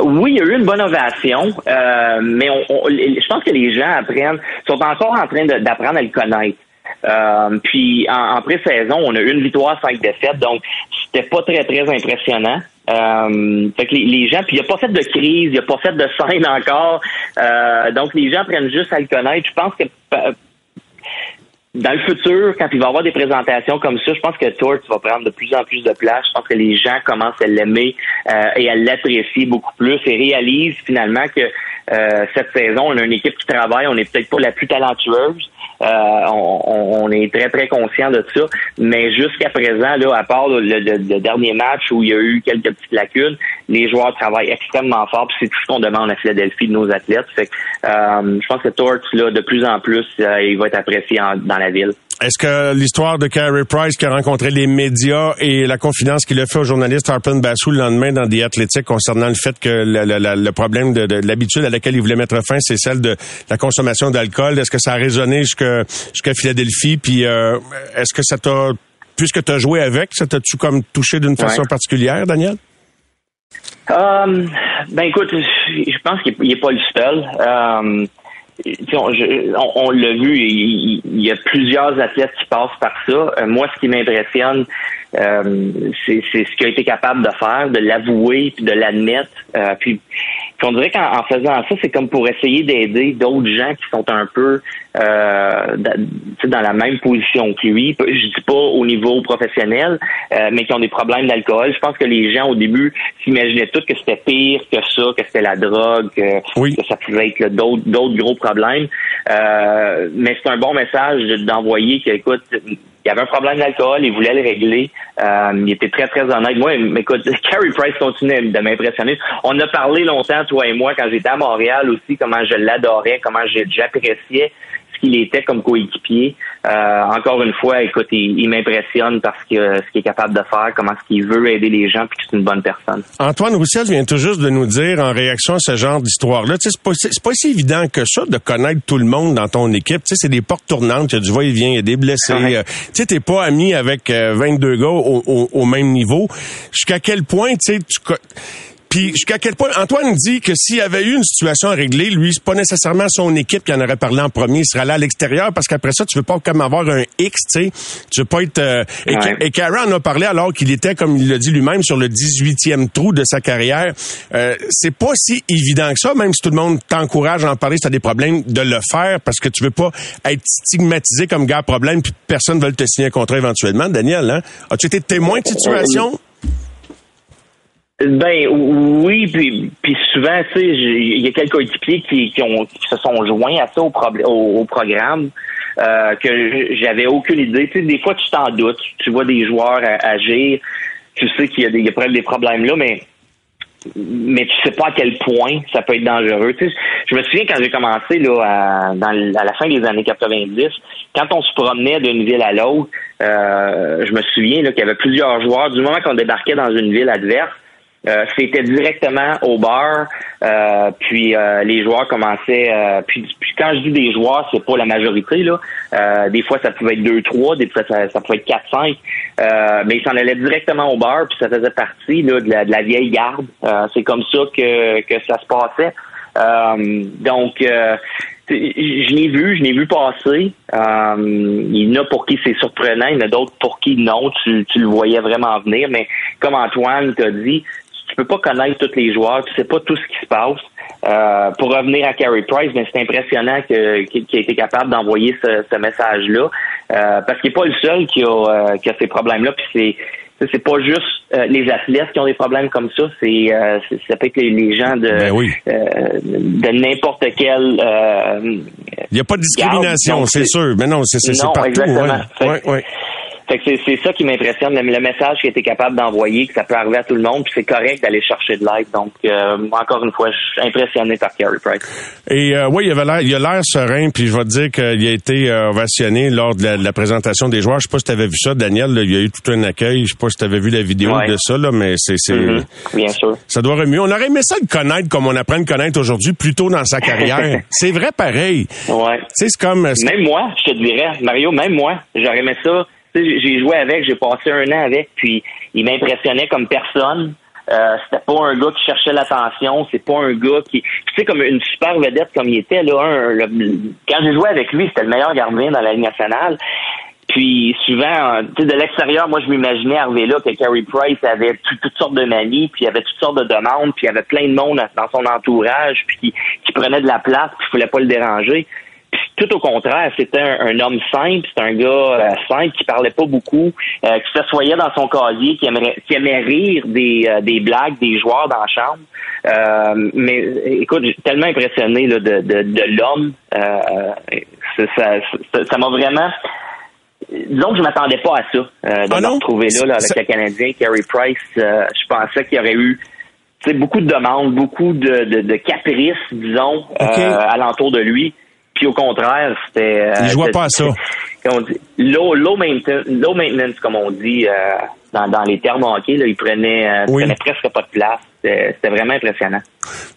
S1: Oui, il y a eu une bonne ovation, euh, mais je pense que les gens apprennent, sont encore en train d'apprendre à le connaître. Euh, puis en, pré-saison, on a une victoire, cinq défaites, donc c'était pas très très impressionnant. Euh, fait que les, gens, puis il a pas fait de crise, il a pas fait de scène encore, euh, donc les gens prennent juste à le connaître. Je pense que dans le futur, quand il va y avoir des présentations comme ça, je pense que Tort va prendre de plus en plus de place. Je pense que les gens commencent à l'aimer et à l'apprécier beaucoup plus et réalisent finalement que cette saison, on a une équipe qui travaille, on n'est peut-être pas la plus talentueuse, euh, on, est très, très conscient de ça. Mais jusqu'à présent, là, à part le, dernier match où il y a eu quelques petites lacunes, les joueurs travaillent extrêmement fort. c'est tout ce qu'on demande à Philadelphie de nos athlètes. Fait euh, je pense que Torts, là, de plus en plus, euh, il va être apprécié dans la ville.
S3: Est-ce que l'histoire de Carey Price qui a rencontré les médias et la confidence qu'il a fait au journaliste Harpen Bassou le lendemain dans des athlétiques concernant le fait que le, problème de, l'habitude à laquelle il voulait mettre fin, c'est celle de la consommation d'alcool? Est-ce que ça a résonné jusqu'à Philadelphie? Puis euh, est-ce que ça t'a, puisque tu as joué avec, ça t'a-tu comme touché d'une façon particulière, Daniel?
S1: Um, ben écoute, je pense qu'il n'est pas le seul. Um, on, l'a vu, il, y a plusieurs athlètes qui passent par ça. Euh, moi, ce qui m'impressionne, euh, c'est ce qu'il a été capable de faire, de l'avouer, puis de l'admettre. Euh, puis on dirait qu'en faisant ça, c'est comme pour essayer d'aider d'autres gens qui sont un peu euh, dans la même position que lui. Je dis pas au niveau professionnel, euh, mais qui ont des problèmes d'alcool. Je pense que les gens au début s'imaginaient tout que c'était pire que ça, que c'était la drogue, que, ça pouvait être d'autres d'autres gros problèmes. Euh, mais c'est un bon message d'envoyer que, écoute, il avait un problème d'alcool, il voulait le régler. Euh, il était très, très honnête. Moi, écoute, Carey Price continue de m'impressionner. On a parlé longtemps, toi et moi, quand j'étais à Montréal aussi, comment je l'adorais, comment j'appréciais qu'il était comme coéquipier. Euh, encore une fois, écoute, il, m'impressionne parce que ce qu'il est capable de faire, comment ce qu'il veut aider les gens, puis que c'est une bonne personne.
S3: Antoine Roussel vient tout juste de nous dire, en réaction à ce genre d'histoire-là, c'est pas, c'est pas si évident que ça de connaître tout le monde dans ton équipe. Tu sais, c'est des portes tournantes, il y a du va-et-vient, il y a des blessés. Euh, tu sais, t'es pas ami avec 22 euh, gars au, au, au même niveau. Jusqu'à quel point, tu sais, tu puis jusqu'à quel point Antoine dit que s'il y avait eu une situation à régler, lui, c'est pas nécessairement son équipe qui en aurait parlé en premier, il serait là à l'extérieur parce qu'après ça, tu veux pas comme avoir un X, tu sais. Tu veux pas être euh, et, Karen en a parlé alors qu'il était comme il l'a dit lui-même sur le 18e trou de sa carrière. Euh, c'est pas si évident que ça même si tout le monde t'encourage à en parler si tu as des problèmes de le faire parce que tu veux pas être stigmatisé comme gars problème puis personne veut te signer un contrat éventuellement. Daniel, hein? As-tu été témoin de cette situation?
S1: Ben oui, puis, puis souvent, tu sais, il y a quelques équipiers qui, qui, qui se sont joints à ça au, au, programme euh, que j'avais aucune idée. Tu sais, des fois, tu t'en doutes, tu vois des joueurs agir, tu sais qu'il y a des, il y a des problèmes là, mais mais tu sais pas à quel point ça peut être dangereux. Tu sais, je me souviens quand j'ai commencé là à, dans, à la fin des années 90, quand on se promenait d'une ville à l'autre, euh, je me souviens qu'il y avait plusieurs joueurs. Du moment qu'on débarquait dans une ville adverse, euh, c'était directement au bar, euh, puis euh, les joueurs commençaient. puis, quand je dis des joueurs, c'est pas la majorité là. des fois, ça pouvait être deux, trois, des fois ça, pouvait être quatre, cinq. mais ils s'en allaient directement au bar, puis ça faisait partie là, de, la, vieille garde. c'est comme ça que, que ça se passait. donc, je l'ai vu, je l'ai vu passer. il y en a pour qui c'est surprenant, il y en a d'autres pour qui non, tu, tu le voyais vraiment venir. Mais comme Antoine t'a dit, tu peux pas connaître tous les joueurs, tu sais pas tout ce qui se passe. Euh, pour revenir à Carey Price, ben, c'est impressionnant que, qu'il, ait été capable d'envoyer ce, message-là, euh, parce qu'il n'est pas le seul qui a, euh, qui a ces problèmes-là. Puis c'est c'est pas juste les athlètes qui ont des problèmes comme ça, c'est, ça peut être les, gens de
S3: ben
S1: de n'importe quel.
S3: Il n'y a pas de discrimination, c'est sûr, mais non, c'est, c'est, partout.
S1: Exactement.
S3: Ouais.
S1: Fait que c'est ça qui m'impressionne, le, message qu'il était capable d'envoyer, que ça peut arriver à tout le monde, puis c'est correct d'aller chercher de l'aide. Donc, euh, encore une fois, je suis impressionné par Carey Price.
S3: Et euh, oui, il avait l'air, il a l'air serein, puis je vais te dire qu'il a été euh, ovationné lors de la, présentation des joueurs. Je sais pas si tu avais vu ça, Daniel. il y a eu tout un accueil. Je sais pas si tu avais vu la vidéo de ça, là, mais c'est, c'est
S1: mm-hmm. bien sûr.
S3: Ça doit remuer. On aurait aimé ça le connaître comme on apprend le connaître aujourd'hui, plus tôt dans sa carrière. c'est vrai, pareil.
S1: Ouais.
S3: C'est comme.
S1: Même moi, je te dirais, Mario, même moi, j'aurais aimé ça j'ai joué avec, j'ai passé un an avec, puis il m'impressionnait comme personne. Euh, c'était pas un gars qui cherchait l'attention, c'est pas un gars qui, tu sais, comme une super vedette comme il était là. quand j'ai joué avec lui, c'était le meilleur gardien dans la Ligue nationale. Puis souvent, sais, de l'extérieur, moi je m'imaginais arriver là que Carey Price avait toutes sortes de manies, puis il avait toutes sortes de demandes, puis il avait plein de monde dans son entourage, puis qui, qui prenait de la place, puis il fallait pas le déranger tout au contraire, c'était un, homme simple, c'est un gars euh, simple qui parlait pas beaucoup, euh, qui s'assoyait dans son casier, qui aimerait, qui aimait rire des, euh, des blagues des joueurs dans la chambre. Euh, mais écoute, j'ai tellement impressionné là, de, de, de l'homme. ça m'a vraiment. Disons que je m'attendais pas à ça, de ah me retrouver là, là avec le Canadien, Carey Price. je pensais qu'il y aurait eu beaucoup de demandes, beaucoup de, de, de caprices, disons, alentour de lui. Puis au contraire, c'était.
S3: Il jouait pas à ça.
S1: low, low, maintenance, comme on dit euh, dans, dans les termes hockey, là, il prenait, euh, prenait presque pas de place. C'était vraiment impressionnant.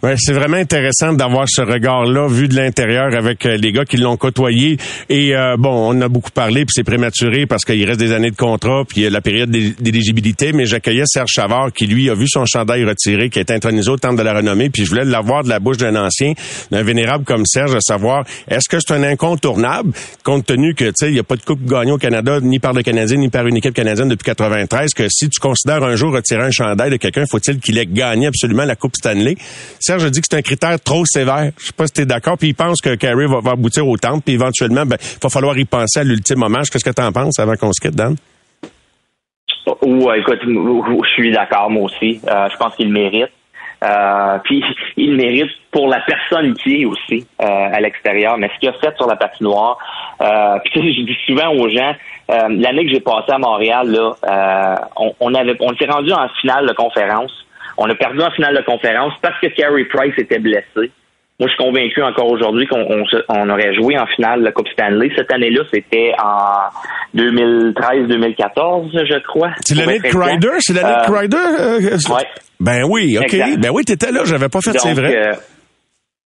S3: Ouais, c'est vraiment intéressant d'avoir ce regard-là vu de l'intérieur avec euh, les gars qui l'ont côtoyé. Et euh, bon, on a beaucoup parlé, puis c'est prématuré parce qu'il reste des années de contrat, puis a la période d'éligibilité. Mais j'accueillais Serge Chavard qui lui a vu son chandail retiré, qui est intronisé au temple de la renommée. Puis je voulais l'avoir de la bouche d'un ancien, d'un vénérable comme Serge, à savoir est-ce que c'est un incontournable, compte tenu que tu sais il n'y a pas de coupe gagnée au Canada ni par le Canadien ni par une équipe canadienne depuis 93. Que si tu considères un jour retirer un chandail de quelqu'un, faut-il qu'il ait gagné? Absolument la Coupe Stanley Serge dit que c'est un critère trop sévère. Je sais pas si tu es d'accord. Puis il pense que Carey va, aboutir au temple. Puis éventuellement, ben, il va falloir y penser à l'ultime hommage. Qu'est-ce que tu en penses avant qu'on se quitte, Dan?
S1: Oh, écoute, je suis d'accord, moi aussi. Euh, je pense qu'il mérite. Euh, puis il mérite pour la personne qui est aussi euh, à l'extérieur. Mais ce qu'il a fait sur la patinoire, euh, puis je dis souvent aux gens, l'année que j'ai passée à Montréal, là, on, on s'est rendu en finale de conférence. On a perdu en finale de conférence parce que Carey Price était blessé. Moi, je suis convaincu encore aujourd'hui qu'on on, aurait joué en finale de la Coupe Stanley. Cette année-là, c'était en 2013-2014, je crois.
S3: C'est l'année de Crider? C'est l'année de euh, Crider?
S1: Euh, ouais.
S3: Ben oui, OK. Ben oui, t'étais là, j'avais pas fait, c'est vrai. Euh,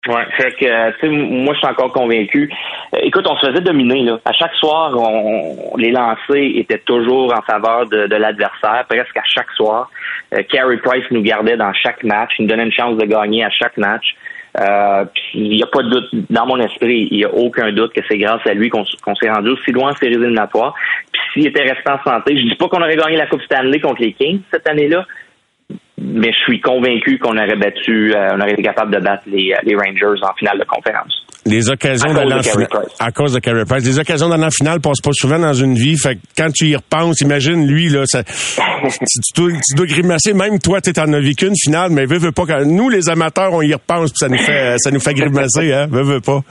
S1: Ouais, fait que, tu sais, moi, je suis encore convaincu. Euh, écoute, on se faisait dominer, là. À chaque soir, on, les lancers étaient toujours en faveur de, l'adversaire, presque à chaque soir. Euh, Carey Price nous gardait dans chaque match, il nous donnait une chance de gagner à chaque match. Euh, il n'y a pas de doute, dans mon esprit, il n'y a aucun doute que c'est grâce à lui qu'on s'est rendu aussi loin en séries éliminatoires. Puis s'il était resté en santé, je dis pas qu'on aurait gagné la Coupe Stanley contre les Kings cette année-là, mais je suis convaincu qu'on aurait battu, euh, on aurait été capable de battre les, euh, les Rangers en finale de conférence.
S3: Les occasions d'aller en finale. À cause de Carey Price. Les occasions d'aller en finale passent pas souvent dans une vie. Fait que quand tu y repenses, imagine lui, là, ça, tu, dois, tu, dois, grimacer. Même toi, tu en as vécu une finale, mais veux, veux pas. Quand, nous, les amateurs, on y repense, puis ça nous fait, ça nous fait grimacer, hein. Veux, veux pas.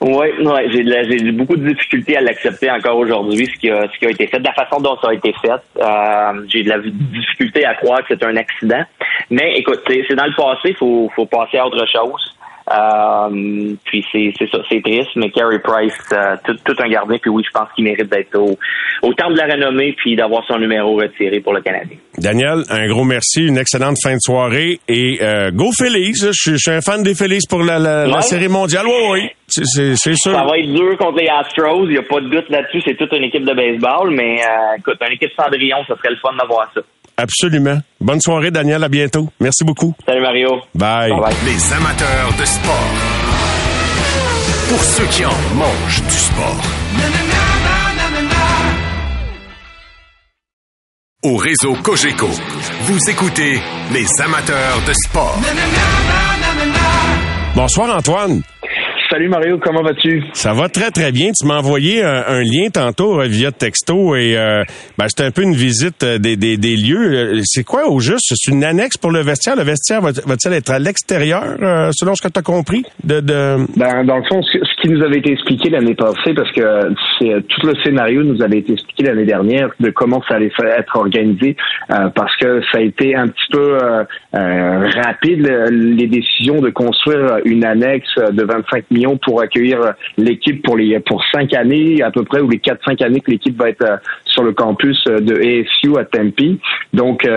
S1: Oui, ouais, j'ai, beaucoup de difficultés à l'accepter encore aujourd'hui, ce qui a, ce qui a été fait, la façon dont ça a été fait. Euh, j'ai de la difficulté à croire que c'est un accident. Mais écoute, c'est, dans le passé, faut, faut passer à autre chose. Euh, puis c'est c'est ça, c'est triste, mais Carey Price, euh, tout, tout, un gardien, puis oui, je pense qu'il mérite d'être au, au temps de la renommée, puis d'avoir son numéro retiré pour le Canadien.
S3: Daniel, un gros merci, une excellente fin de soirée et euh, go Félix. Je, suis un fan des Félix pour la, la, série mondiale. Oui, oui, c'est sûr.
S1: Ça va être dur contre les Astros, il n'y a pas de doute là-dessus. C'est toute une équipe de baseball, mais euh, écoute, une équipe Cendrillon, ça serait le fun d'avoir ça.
S3: Absolument. Bonne soirée, Daniel. À bientôt. Merci beaucoup.
S1: Salut, Mario.
S3: Bye.
S1: bye.
S2: Les amateurs de sport. Pour ceux qui en mangent du sport. Au réseau Cogeco, vous écoutez les amateurs de sport.
S3: Bonsoir, Antoine.
S5: Salut Mario, comment vas-tu?
S3: Ça va très très bien. Tu m'as envoyé un, lien tantôt euh, via texto et euh, ben, c'était un peu une visite euh, des, des, des lieux. C'est quoi au juste? C'est une annexe pour le vestiaire? Le vestiaire va-t-il être à l'extérieur selon ce que tu as compris? De, de...
S5: Ben, dans le fond, ce, nous avait été expliqué l'année passée, parce que c'est tout le scénario nous avait été expliqué l'année dernière de comment ça allait être organisé, euh, parce que ça a été un petit peu euh, euh, rapide les décisions de construire une annexe de 25 millions pour accueillir l'équipe pour les pour cinq années à peu près ou les quatre cinq années que l'équipe va être sur le campus de ASU à Tempe. Donc,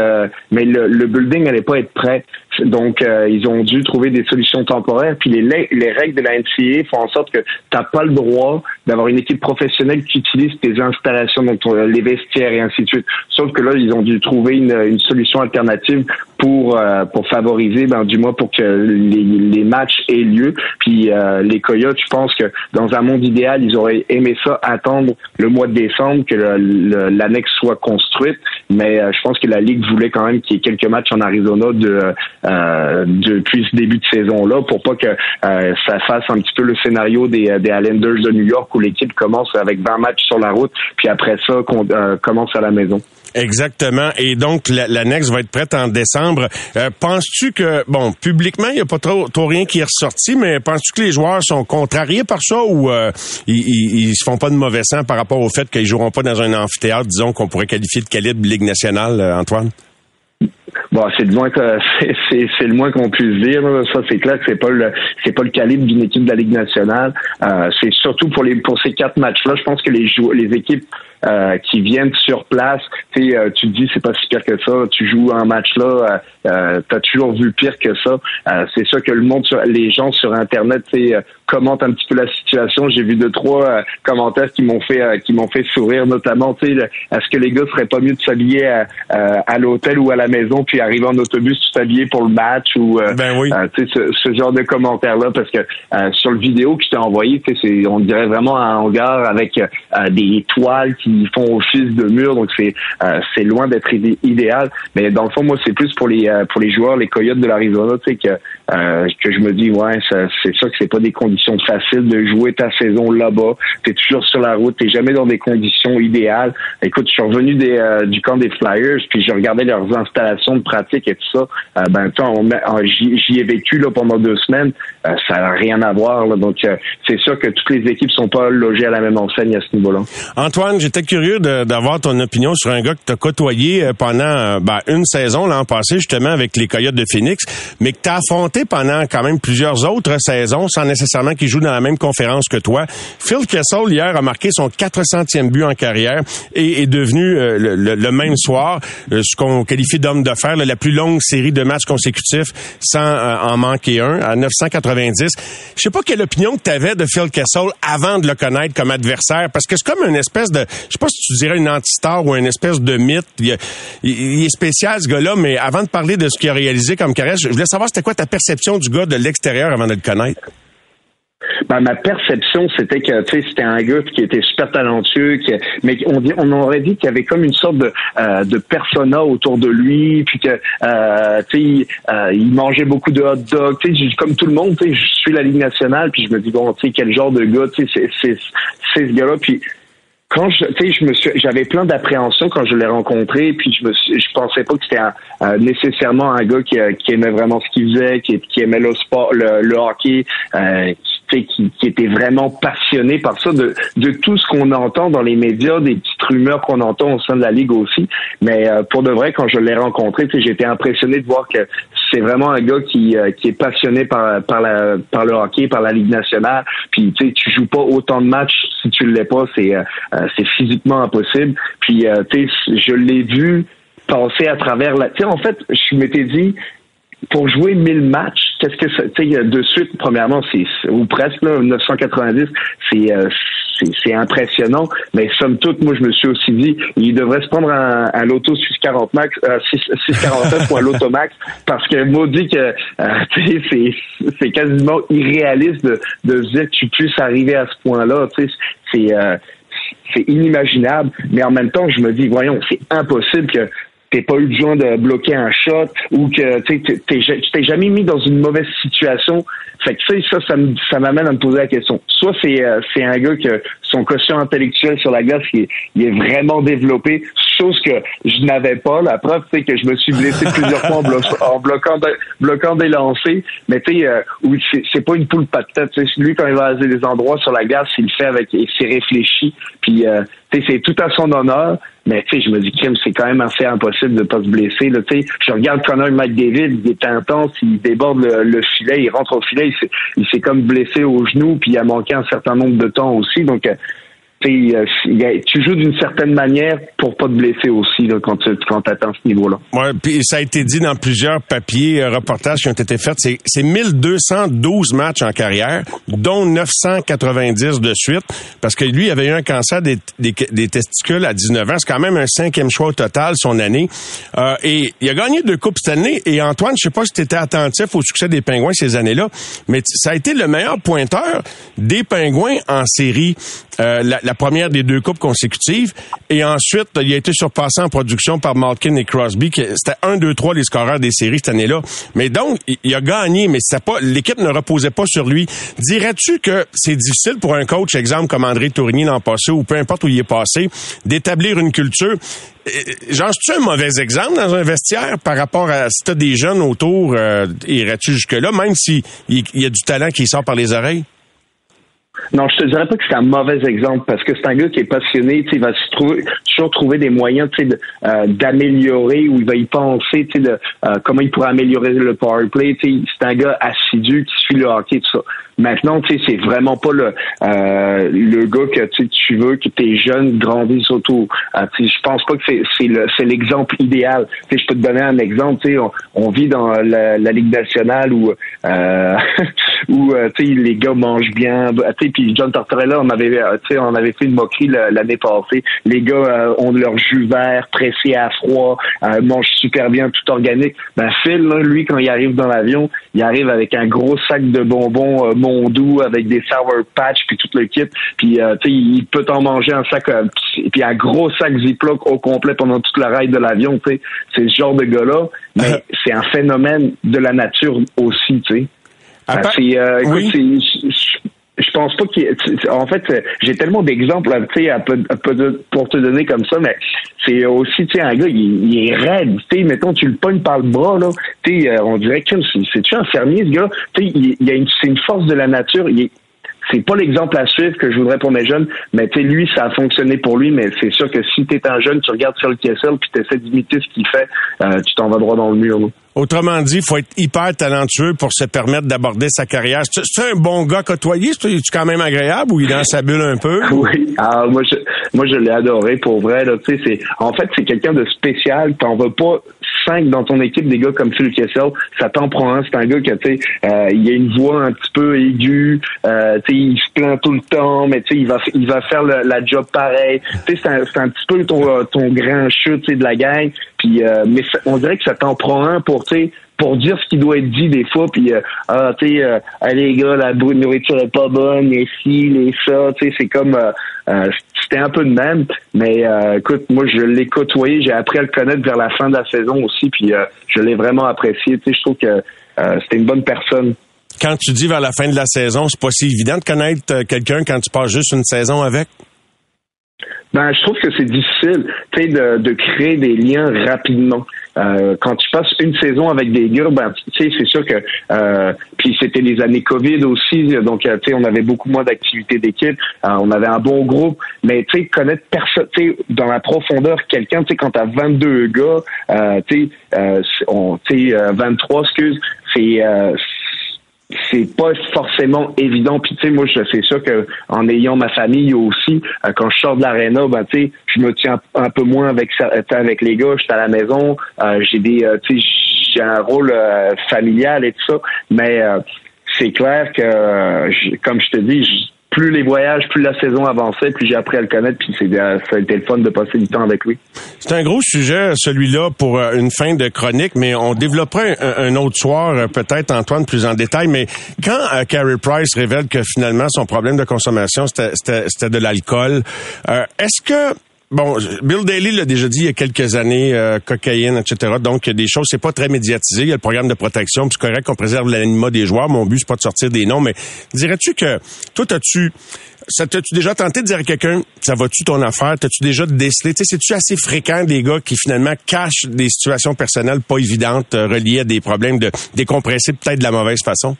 S5: mais le, le building n'allait pas être prêt. Donc, euh, ils ont dû trouver des solutions temporaires. Puis les, les règles de la NCA font en sorte que tu n'as pas le droit d'avoir une équipe professionnelle qui utilise tes installations, donc les vestiaires et ainsi de suite. Sauf que là, ils ont dû trouver une, une solution alternative pour euh, pour favoriser, ben, du moins pour que les, les matchs aient lieu. Puis euh, les Coyotes, je pense que dans un monde idéal, ils auraient aimé ça attendre le mois de décembre que l'annexe soit construite. Mais je pense que la ligue voulait quand même qu'il y ait quelques matchs en Arizona de euh, depuis ce début de saison-là pour pas que euh, ça fasse un petit peu le scénario des, des Islanders de New York où l'équipe commence avec 20 matchs sur la route, puis après ça, qu'on euh, commence à la maison.
S3: Exactement. Et donc, l'annexe va être prête en décembre. penses-tu que, bon, publiquement, il n'y a pas trop, rien qui est ressorti, mais penses-tu que les joueurs sont contrariés par ça ou ils, ils, se font pas de mauvais sang par rapport au fait qu'ils joueront pas dans un amphithéâtre, disons, qu'on pourrait qualifier de calibre Ligue nationale, Antoine?
S5: Bon, c'est le moins c'est, le moins qu'on puisse dire. Ça, c'est clair que c'est pas le c'est pas le calibre d'une équipe de la Ligue nationale. Euh, c'est surtout pour les pour ces quatre matchs-là. Je pense que les jou les équipes euh, qui viennent sur place. Tu euh, tu te dis c'est pas si pire que ça. Tu joues un match là, euh, euh t'as toujours vu pire que ça. c'est ça que le monde, les gens sur internet, tu commentent un petit peu la situation. J'ai vu deux trois commentaires qui m'ont fait qui m'ont fait sourire, notamment. Tu sais, est-ce que les gars seraient pas mieux de s'habiller à, à l'hôtel ou à la maison puis arriver en autobus tout habillé pour le match ou
S3: ben oui.
S5: tu sais ce, genre de commentaires là parce que sur le vidéo que je t'ai envoyé, c'est on dirait vraiment un hangar avec des toiles qui font office de mur, donc c'est euh, c'est loin d'être idéal. Mais dans le fond, moi, c'est plus pour les euh, pour les joueurs, les Coyotes de l'Arizona, tu sais que euh, que je me dis ouais, c'est ça que c'est pas des conditions faciles de jouer ta saison là-bas. T'es toujours sur la route, t'es jamais dans des conditions idéales. Écoute, je suis revenu des, du camp des Flyers, puis je regardais leurs installations de pratique et tout ça. ben, j'y ai vécu là pendant deux semaines. ça n'a rien à voir. Là, donc, c'est sûr que toutes les équipes sont pas logées à la même enseigne à ce niveau-là.
S3: Antoine, j'étais curieux d'avoir ton opinion sur un gars que tu as côtoyé euh, pendant euh, ben, une saison l'an passé, justement, avec les Coyotes de Phoenix, mais que tu as pendant quand même plusieurs autres saisons sans nécessairement qu'il joue dans la même conférence que toi. Phil Kessel, hier, a marqué son 400e but en carrière et est devenu euh, le, même soir ce qu'on qualifie d'homme de fer, la plus longue série de matchs consécutifs sans en manquer un, à 990. Je sais pas quelle opinion que tu avais de Phil Kessel avant de le connaître comme adversaire, parce que c'est comme une espèce de je sais pas si tu dirais une anti-star ou une espèce de mythe. Il, est spécial, ce gars-là, mais avant de parler de ce qu'il a réalisé comme carrière, je voulais savoir c'était quoi ta perception du gars de l'extérieur avant de le connaître?
S5: Ben, ma perception, c'était que c'était un gars qui était super talentueux, qui, mais on, on aurait dit qu'il y avait comme une sorte de, euh, de persona autour de lui, puis que euh, sais, euh, il mangeait beaucoup de hot dogs, comme tout le monde, je suis la Ligue nationale, puis je me dis bon, quel genre de gars, c'est ce gars-là, quand je, tu sais, je me suis, j'avais plein d'appréhension quand je l'ai rencontré, puis je me, je pensais pas que c'était euh, nécessairement un gars qui, euh, qui, aimait vraiment ce qu'il faisait, qui, qui aimait le sport, le, le hockey, euh, qui, qui, était vraiment passionné par ça, de, de tout ce qu'on entend dans les médias, des petites rumeurs qu'on entend au sein de la ligue aussi. Mais euh, pour de vrai, quand je l'ai rencontré, j'étais impressionné de voir que c'est vraiment un gars qui, euh, qui est passionné par, par, la, par le hockey, par la Ligue nationale. Puis tu joues pas autant de matchs si tu l'es pas, c'est c'est physiquement impossible. Puis tu sais, je l'ai vu passer à travers la. Tu sais, en fait, je m'étais dit, pour jouer 1000 matchs, qu'est-ce que ça, tu sais, de suite, premièrement, c'est, ou presque, là, 990, c'est, euh, c'est, impressionnant, mais somme toute, moi, je me suis aussi dit, il devrait se prendre un, un loto 640 max, euh, 649 ou un loto max, parce que maudit que, euh, c'est, c'est quasiment irréaliste de, de se dire que tu puisses arriver à ce point-là, tu sais, c'est, euh, c'est inimaginable, mais en même temps, je me dis, voyons, c'est impossible que t'es pas eu besoin de bloquer un shot ou que tu t'es jamais mis dans une mauvaise situation. Fait que ça, ça, ça m'amène à me poser la question. Soit c'est euh, c'est un gars que son quotient intellectuel sur la glace il est, il est vraiment développé, chose que je n'avais pas. La preuve, c'est que je me suis blessé plusieurs fois en, bloquant, bloquant des lancers. Mais tu sais, euh, oui, c'est pas une poule pas de tête. Lui, quand il va à des endroits sur la glace, il le fait avec, c'est réfléchi. Puis, euh, c'est tout à son honneur. Mais je me dis, Kim, c'est quand même assez impossible de pas se blesser. Là, je regarde Connor McDavid, il est intense, il déborde le, filet, il rentre au filet, il s'est comme blessé au genou, puis il a manqué un certain nombre de temps aussi. Donc, euh, tu joues d'une certaine manière pour pas te blesser aussi là, quand tu quand atteins ce niveau-là.
S3: Ouais, puis ça a été dit dans plusieurs papiers, euh, reportages qui ont été faits, c'est, c'est 1212 matchs en carrière, dont 990 de suite, parce que lui avait eu un cancer des, des, testicules à 19 ans. C'est quand même un cinquième choix au total son année. Euh, et il a gagné deux coupes cette année. Et Antoine, je sais pas si tu étais attentif au succès des Pingouins ces années-là, mais ça a été le meilleur pointeur des Pingouins en série. Euh, la la première des deux coupes consécutives. Et ensuite, il a été surpassé en production par Malkin et Crosby. C'était 1, 2, 3 les scoreurs des séries cette année-là. Mais donc, il a gagné, mais pas l'équipe ne reposait pas sur lui. Dirais-tu que c'est difficile pour un coach, exemple comme André Tourigny l'an passé, ou peu importe où il est passé, d'établir une culture? Genre, tu un mauvais exemple dans un vestiaire par rapport à si t'as des jeunes autour, euh, irais-tu jusque-là, même s'il y a du talent qui sort par les oreilles?
S5: Non, je te dirais pas que c'est un mauvais exemple parce que c'est un gars qui est passionné, il va se trouver, toujours trouver des moyens euh, d'améliorer ou il va y penser de euh, comment il pourrait améliorer le power play. C'est un gars assidu qui suit le hockey, tout ça. Maintenant, tu sais, c'est vraiment pas le euh, le gars que tu veux que tes jeunes grandissent autour. Euh, je pense pas que c'est c'est le l'exemple idéal. je peux te donner un exemple. Tu sais, on, vit dans la, Ligue nationale où euh, où tu sais les gars mangent bien. Tu sais, puis John Tortorella, on avait tu sais on avait fait une moquerie l'année passée. Les gars ont leur jus vert pressé à froid, mangent super bien, tout organique. Ben Phil, lui, quand il arrive dans l'avion, il arrive avec un gros sac de bonbons doux avec des sour patch puis toute l'équipe. Puis euh, tu sais, il peut en manger un sac euh, puis un gros sac Ziploc au complet pendant toute la ride de l'avion. Tu sais, c'est ce genre de gars-là. Mais c'est un phénomène de la nature aussi. Tu sais. Ah, c'est, euh, je pense pas qu'il en fait j'ai tellement d'exemples sais pour te donner comme ça mais c'est aussi tu sais un gars il, est raide. Tu sais mettons tu le pognes par le bras là tu sais euh, on dirait que c'est tu un fermier ce gars tu sais il, y a une c'est une force de la nature il est c'est pas l'exemple à suivre que je voudrais pour mes jeunes, mais tu sais, lui, ça a fonctionné pour lui, mais c'est sûr que si tu es un jeune, tu regardes sur le Kessel puis tu essaies d'imiter ce qu'il fait, euh, tu t'en vas droit dans le mur.
S3: Autrement dit, il faut être hyper talentueux pour se permettre d'aborder sa carrière. C'est un bon gars côtoyé? C'est quand même agréable ou il est dans sa bulle un peu?
S5: Oui. Ah, moi, je, moi, je l'ai adoré pour vrai. Là. C'est, en fait, c'est quelqu'un de spécial. T'en veux pas cinq dans ton équipe des gars comme Phil Kessel. Ça t'en prend un. C'est un gars qui, tu sais, euh, il a une voix un petit peu aiguë. Euh, tu sais, il se plaint tout le temps, mais tu sais, il va, il va faire la job pareil. Tu sais, c'est un, un, petit peu ton, ton grand chute de la gang. Puis, euh, mais on dirait que ça t'en prend un pour, tu sais, pour dire ce qui doit être dit des fois, puis euh, ah, tu sais, euh, les gars, la nourriture est pas bonne, les ci, les ça, tu sais, c'est comme, c'était un peu de même, mais écoute, moi, je l'ai côtoyé, j'ai appris à le connaître vers la fin de la saison aussi, puis je l'ai vraiment apprécié, tu sais, je trouve que c'était une bonne personne.
S3: Quand tu dis vers la fin de la saison, c'est pas si évident de connaître quelqu'un quand tu passes juste une saison avec?
S5: Ben, je trouve que c'est difficile, tu sais, de, de, créer des liens rapidement. Euh, quand tu passes une saison avec des gars, ben, tu sais, c'est sûr que, euh, puis c'était les années Covid aussi, donc euh, tu sais, on avait beaucoup moins d'activités d'équipe, euh, on avait un bon groupe, mais tu sais, connaître personne, tu sais, dans la profondeur, quelqu'un, tu sais, quand t'as 22 gars, tu sais, on, tu sais, 23, excuse, c'est c'est pas forcément évident. Puis tu sais, moi, c'est sûr que en ayant ma famille aussi, euh, quand je sors de l'aréna, ben tu sais, je me tiens un peu moins avec avec les gars. Je suis à la maison, euh, j'ai des, euh, tu sais, j'ai un rôle familial et tout ça. Mais c'est clair que, comme je te dis, plus les voyages, plus la saison avançait, plus j'ai appris à le connaître, puis c'est, euh, ça a été le fun de passer du temps avec lui.
S3: C'est un gros sujet, celui-là, pour euh, une fin de chronique, mais on développerait un, autre soir, euh, peut-être, Antoine, plus en détail, mais quand Carey Price révèle que finalement son problème de consommation, c'était, c'était, de l'alcool, est-ce que bon, Bill Daly l'a déjà dit il y a quelques années, euh, cocaïne, etc. Donc, il y a des choses, c'est pas très médiatisé. Il y a le programme de protection, c'est correct qu'on préserve l'anonymat des joueurs. Mon but, c'est pas de sortir des noms, mais dirais-tu que toi, as-tu ça t'as-tu déjà tenté de dire à quelqu'un, ça va-tu ton affaire? T'as-tu déjà décelé? Tu c'est-tu assez fréquent des gars qui finalement cachent des situations personnelles pas évidentes euh, reliées à des problèmes de décompresser peut-être de la mauvaise façon?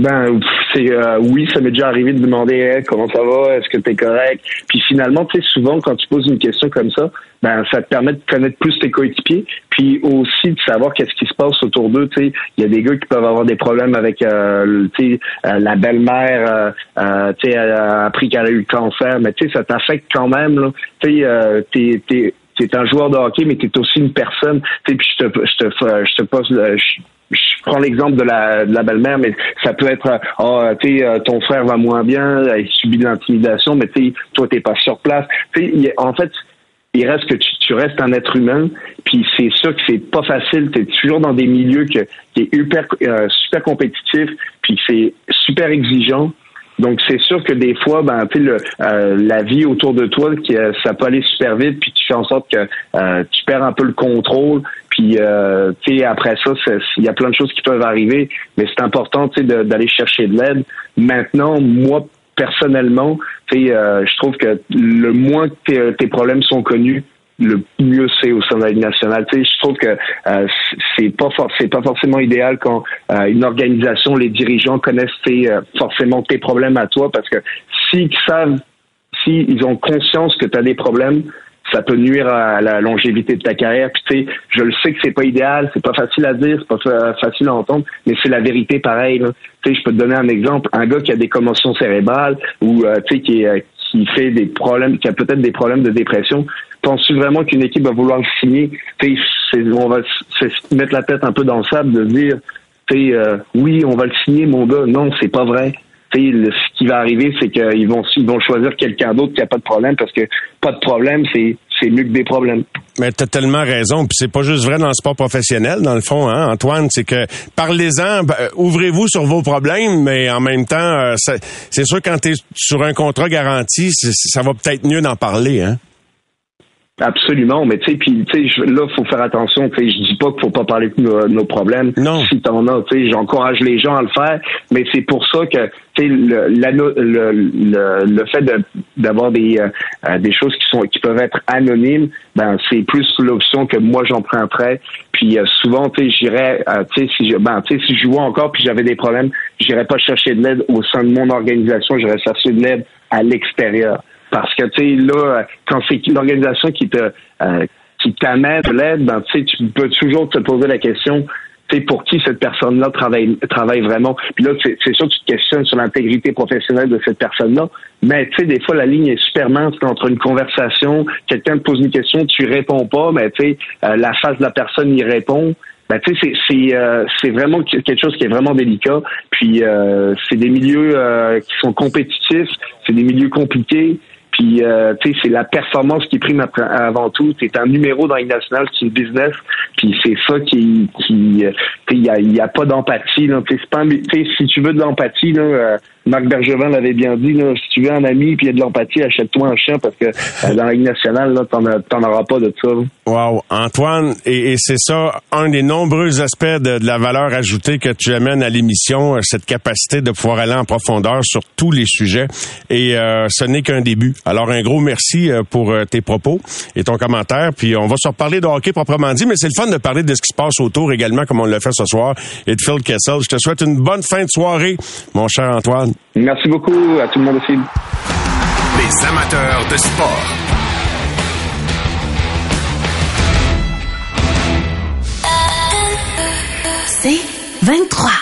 S5: Ben, c'est euh, oui, ça m'est déjà arrivé de demander comment ça va, est-ce que tu es correct? Puis finalement, tu sais, souvent quand tu poses une question comme ça, ben ça te permet de connaître plus tes coéquipiers, puis aussi de savoir qu'est-ce qui se passe autour d'eux. Tu sais, il y a des gars qui peuvent avoir des problèmes avec, euh, tu sais, euh, la belle-mère, euh, tu sais, elle a appris qu'elle a eu le cancer, mais tu sais, ça t'affecte quand même. Là. Tu sais, t'es, t'es t'es un joueur de hockey, mais t'es aussi une personne. Tu sais, puis je te, je te, je te pose, je, je prends l'exemple de la, belle-mère, mais ça peut être, oh, tu sais, euh, ton frère va moins bien, il subit de l'intimidation, mais tu toi, t'es pas sur place. En fait, il reste que tu, restes un être humain, puis c'est sûr que c'est pas facile. Tu es toujours dans des milieux qui est euh, super compétitif, puis c'est super exigeant. Donc c'est sûr que des fois, ben, tu euh, la vie autour de toi, qui, ça peut aller super vite, puis tu fais en sorte que tu perds un peu le contrôle. Puis, euh, tu sais, après ça, il y a plein de choses qui peuvent arriver, mais c'est important, tu sais, d'aller chercher de l'aide. Maintenant, moi, personnellement, tu sais, euh, je trouve que le moins que tes, problèmes sont connus, le mieux c'est au sein de la Ligue nationale. Tu sais, je trouve que euh, c'est pas forcément idéal quand euh, une organisation, les dirigeants connaissent forcément tes problèmes à toi, parce que s'ils savent, s'ils ont conscience que tu as des problèmes, ça peut nuire à la longévité de ta carrière. Puis tu sais, je le sais que c'est pas idéal, c'est pas facile à dire, c'est pas facile à entendre, mais c'est la vérité pareil. Tu sais, je peux te donner un exemple, un gars qui a des commotions cérébrales ou euh, qui euh, qui fait des problèmes, qui a peut-être des problèmes de dépression. Penses-tu vraiment qu'une équipe va vouloir le signer on va se mettre la tête un peu dans le sable de dire, euh, oui, on va le signer, mon gars. Non, c'est pas vrai ce qui va arriver, c'est qu'ils vont, ils vont choisir quelqu'un d'autre qui a pas de problème parce que pas de problème, c'est c'est mieux que des problèmes.
S3: Mais tu as tellement raison. Puis c'est pas juste vrai dans le sport professionnel, dans le fond, hein, Antoine. C'est que parlez-en, ben, ouvrez-vous sur vos problèmes, mais en même temps, euh, c'est sûr quand tu es sur un contrat garanti, ça va peut-être mieux d'en parler, hein.
S5: Absolument, mais tu sais, puis tu sais, là, faut faire attention. Tu sais, je dis pas qu'il faut pas parler de nos, problèmes.
S3: Non.
S5: Si t'en as, tu sais, j'encourage les gens à le faire, mais c'est pour ça que tu sais, le, le, le, le, fait d'avoir des euh, des choses qui sont qui peuvent être anonymes, ben c'est plus l'option que moi j'emprunterais. Puis euh, souvent, tu sais, j'irais, euh, tu sais, si je, ben, tu sais, si je jouais encore puis j'avais des problèmes, j'irais pas chercher de l'aide au sein de mon organisation, j'irais chercher de l'aide à l'extérieur. Parce que, tu sais, là, quand c'est l'organisation qui te euh, qui t'amène de l'aide, ben, tu peux toujours te poser la question, pour qui cette personne-là travaille, travaille vraiment? Puis là, c'est sûr que tu te questionnes sur l'intégrité professionnelle de cette personne-là, mais tu sais, des fois, la ligne est super mince entre une conversation, quelqu'un te pose une question, tu réponds pas, mais tu sais, euh, la face de la personne y répond. Ben, tu sais, c'est euh, vraiment quelque chose qui est vraiment délicat. Puis euh, c'est des milieux qui sont compétitifs, c'est des milieux compliqués. Puis, euh, tu sais, c'est la performance qui prime avant tout. C'est un numéro dans une nationale, c'est une business. Puis c'est ça qui, qui, euh, il y a, y a pas d'empathie. Là. T'sais, pas, si tu veux de l'empathie, là, euh, Marc Bergevin l'avait bien dit, là, si tu veux un ami puis il y a de l'empathie, achète-toi un chien parce que euh, dans la Ligue nationale, là, t'en, auras pas de ça.
S3: Wow, Antoine, et, c'est ça, un des nombreux aspects de, la valeur ajoutée que tu amènes à l'émission, euh, cette capacité de pouvoir aller en profondeur sur tous les sujets. Et euh, ce n'est qu'un début. Alors un gros merci pour tes propos et ton commentaire. Puis on va se reparler de hockey proprement dit, mais c'est le fun de parler de ce qui se passe autour également, comme on l'a fait ce soir, et de Phil Kessel. Je te souhaite une bonne fin de soirée, mon cher Antoine.
S5: Merci beaucoup à tout le monde aussi.
S2: Les amateurs de sport.
S6: C'est 23.